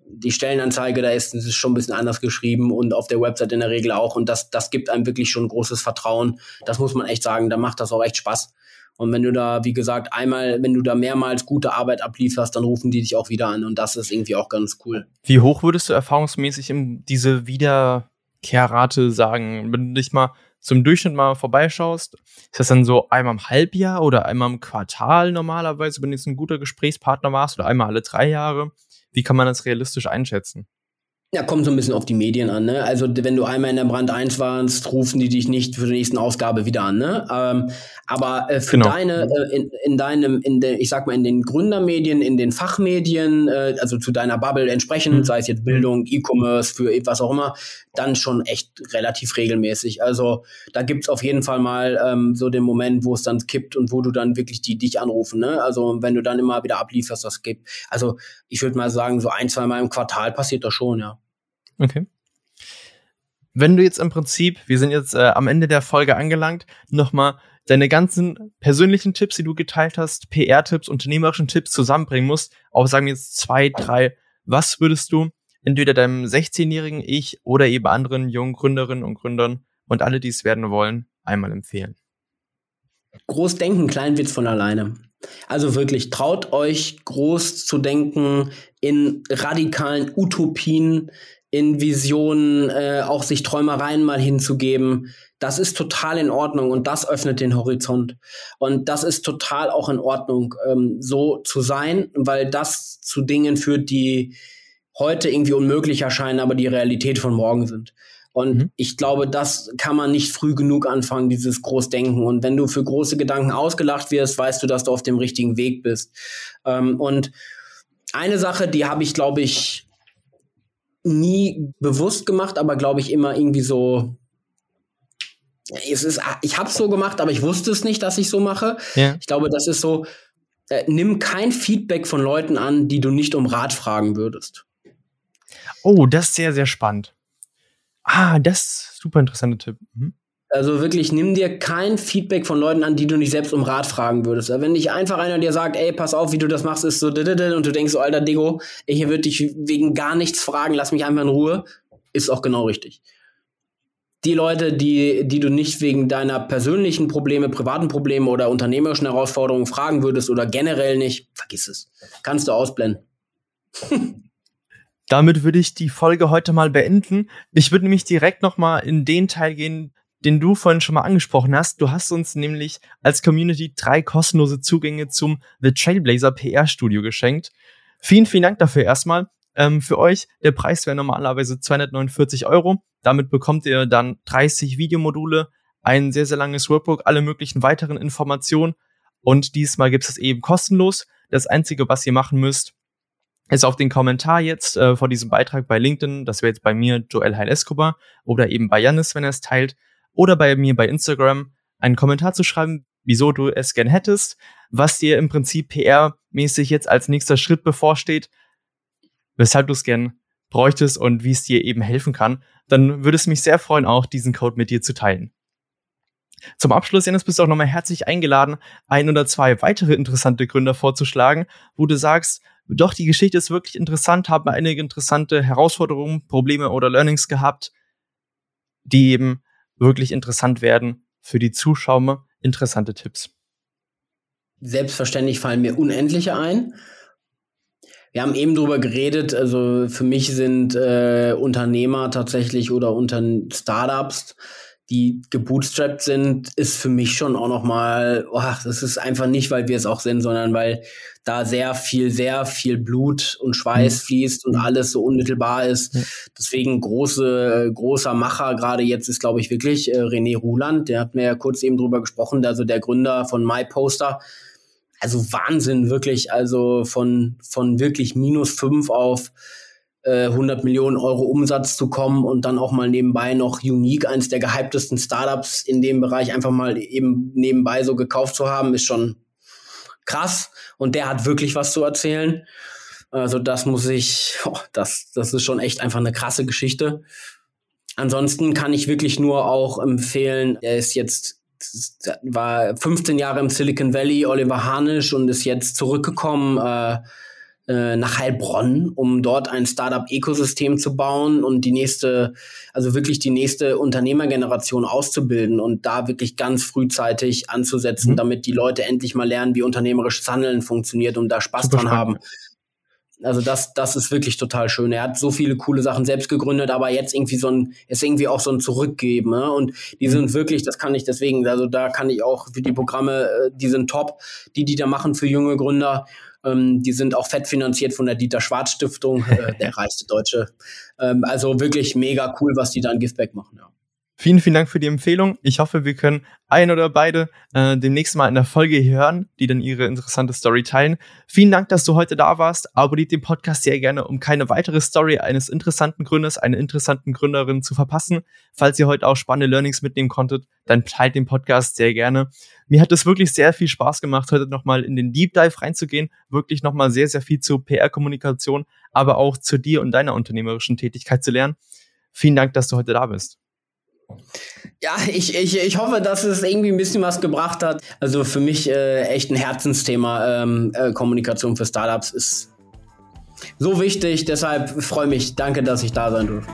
Speaker 1: die Stellenanzeige, da ist, ist schon ein bisschen anders geschrieben und auf der Website in der Regel auch. Und das, das gibt einem wirklich schon großes Vertrauen. Das muss man echt sagen. Da macht das auch echt Spaß. Und wenn du da, wie gesagt, einmal, wenn du da mehrmals gute Arbeit ablieferst, dann rufen die dich auch wieder an. Und das ist irgendwie auch ganz cool.
Speaker 2: Wie hoch würdest du erfahrungsmäßig diese Wiederkehrrate sagen? Wenn du dich mal zum Durchschnitt mal vorbeischaust, ist das dann so einmal im Halbjahr oder einmal im Quartal normalerweise, wenn du jetzt ein guter Gesprächspartner warst oder einmal alle drei Jahre? Wie kann man das realistisch einschätzen?
Speaker 1: Ja, kommt so ein bisschen auf die Medien an, ne? Also wenn du einmal in der Brand 1 warst, rufen die dich nicht für die nächsten Ausgabe wieder an, ne? Ähm, aber äh, für genau. deine, äh, in, in deinem, in der, ich sag mal, in den Gründermedien, in den Fachmedien, äh, also zu deiner Bubble entsprechend, mhm. sei es jetzt Bildung, E-Commerce, für was auch immer, dann schon echt relativ regelmäßig. Also da gibt's auf jeden Fall mal ähm, so den Moment, wo es dann kippt und wo du dann wirklich die dich anrufen, ne? Also wenn du dann immer wieder ablieferst, das gibt. Also ich würde mal sagen, so ein, zwei Mal im Quartal passiert das schon, ja.
Speaker 2: Okay. Wenn du jetzt im Prinzip, wir sind jetzt äh, am Ende der Folge angelangt, nochmal deine ganzen persönlichen Tipps, die du geteilt hast, PR-Tipps, unternehmerischen Tipps zusammenbringen musst, auch sagen wir jetzt zwei, drei, was würdest du entweder deinem 16-jährigen Ich oder eben anderen jungen Gründerinnen und Gründern und alle, die es werden wollen, einmal empfehlen?
Speaker 1: Groß denken, klein wird's von alleine. Also wirklich, traut euch groß zu denken in radikalen Utopien, in Visionen, äh, auch sich Träumereien mal hinzugeben. Das ist total in Ordnung und das öffnet den Horizont. Und das ist total auch in Ordnung, ähm, so zu sein, weil das zu Dingen führt, die heute irgendwie unmöglich erscheinen, aber die Realität von morgen sind. Und mhm. ich glaube, das kann man nicht früh genug anfangen, dieses Großdenken. Und wenn du für große Gedanken ausgelacht wirst, weißt du, dass du auf dem richtigen Weg bist. Ähm, und eine Sache, die habe ich, glaube ich, nie bewusst gemacht, aber glaube ich immer irgendwie so. Es ist, ich habe es so gemacht, aber ich wusste es nicht, dass ich so mache. Ja. Ich glaube, das ist so. Äh, nimm kein Feedback von Leuten an, die du nicht um Rat fragen würdest.
Speaker 2: Oh, das ist sehr, sehr spannend. Ah, das ist ein super interessanter Tipp. Mhm.
Speaker 1: Also wirklich, nimm dir kein Feedback von Leuten an, die du nicht selbst um Rat fragen würdest. Wenn nicht einfach einer dir sagt, ey, pass auf, wie du das machst, ist so und du denkst alter Diggo, ich würde dich wegen gar nichts fragen, lass mich einfach in Ruhe, ist auch genau richtig. Die Leute, die, die du nicht wegen deiner persönlichen Probleme, privaten Probleme oder unternehmerischen Herausforderungen fragen würdest oder generell nicht, vergiss es. Kannst du ausblenden.
Speaker 2: Damit würde ich die Folge heute mal beenden. Ich würde nämlich direkt nochmal in den Teil gehen, den du vorhin schon mal angesprochen hast. Du hast uns nämlich als Community drei kostenlose Zugänge zum The Trailblazer PR Studio geschenkt. Vielen, vielen Dank dafür erstmal. Ähm, für euch, der Preis wäre normalerweise 249 Euro. Damit bekommt ihr dann 30 Videomodule, ein sehr, sehr langes Workbook, alle möglichen weiteren Informationen. Und diesmal gibt es eben kostenlos. Das Einzige, was ihr machen müsst, ist auf den Kommentar jetzt äh, vor diesem Beitrag bei LinkedIn, das wäre jetzt bei mir Joel Heil Escobar oder eben bei Janis, wenn er es teilt, oder bei mir bei Instagram, einen Kommentar zu schreiben, wieso du es gern hättest, was dir im Prinzip PR-mäßig jetzt als nächster Schritt bevorsteht, weshalb du es gern bräuchtest und wie es dir eben helfen kann, dann würde es mich sehr freuen, auch diesen Code mit dir zu teilen. Zum Abschluss, Janis, bist du auch nochmal herzlich eingeladen, ein oder zwei weitere interessante Gründer vorzuschlagen, wo du sagst, doch, die Geschichte ist wirklich interessant, haben einige interessante Herausforderungen, Probleme oder Learnings gehabt, die eben wirklich interessant werden für die Zuschauer. Interessante Tipps.
Speaker 1: Selbstverständlich fallen mir unendliche ein. Wir haben eben drüber geredet, also für mich sind äh, Unternehmer tatsächlich oder unter Startups die gebootstrapped sind, ist für mich schon auch noch mal, oh, das ist einfach nicht, weil wir es auch sind, sondern weil da sehr viel, sehr viel Blut und Schweiß mhm. fließt und alles so unmittelbar ist. Mhm. Deswegen große, großer Macher gerade jetzt ist, glaube ich, wirklich äh, René Ruland. Der hat mir ja kurz eben drüber gesprochen, also der Gründer von MyPoster. Also Wahnsinn, wirklich. Also von, von wirklich minus fünf auf 100 äh, Millionen Euro Umsatz zu kommen und dann auch mal nebenbei noch Unique, eins der gehyptesten Startups in dem Bereich, einfach mal eben nebenbei so gekauft zu haben, ist schon krass. Und der hat wirklich was zu erzählen. Also das muss ich, oh, das, das ist schon echt einfach eine krasse Geschichte. Ansonsten kann ich wirklich nur auch empfehlen, er ist jetzt war 15 Jahre im Silicon Valley, Oliver Harnisch und ist jetzt zurückgekommen. Äh, äh, nach Heilbronn, um dort ein Startup-Ökosystem zu bauen und die nächste, also wirklich die nächste Unternehmergeneration auszubilden und da wirklich ganz frühzeitig anzusetzen, mhm. damit die Leute endlich mal lernen, wie unternehmerisches Handeln funktioniert und da Spaß Super dran spannend. haben. Also das, das ist wirklich total schön. Er hat so viele coole Sachen selbst gegründet, aber jetzt irgendwie so ein, ist irgendwie auch so ein Zurückgeben. Ne? Und die mhm. sind wirklich, das kann ich deswegen, also da kann ich auch für die Programme, äh, die sind top, die die da machen für junge Gründer. Ähm, die sind auch fett finanziert von der Dieter Schwarz Stiftung, äh, der reichste Deutsche. Ähm, also wirklich mega cool, was die da in Giftback machen. Ja.
Speaker 2: Vielen, vielen Dank für die Empfehlung. Ich hoffe, wir können ein oder beide äh, demnächst mal in der Folge hören, die dann ihre interessante Story teilen. Vielen Dank, dass du heute da warst. Abonniert den Podcast sehr gerne, um keine weitere Story eines interessanten Gründers, einer interessanten Gründerin zu verpassen. Falls ihr heute auch spannende Learnings mitnehmen konntet, dann teilt den Podcast sehr gerne. Mir hat es wirklich sehr viel Spaß gemacht, heute nochmal in den Deep Dive reinzugehen. Wirklich nochmal sehr, sehr viel zu PR-Kommunikation, aber auch zu dir und deiner unternehmerischen Tätigkeit zu lernen. Vielen Dank, dass du heute da bist.
Speaker 1: Ja, ich, ich, ich hoffe, dass es irgendwie ein bisschen was gebracht hat. Also für mich äh, echt ein Herzensthema. Ähm, äh, Kommunikation für Startups ist so wichtig. Deshalb freue mich. Danke, dass ich da sein durfte.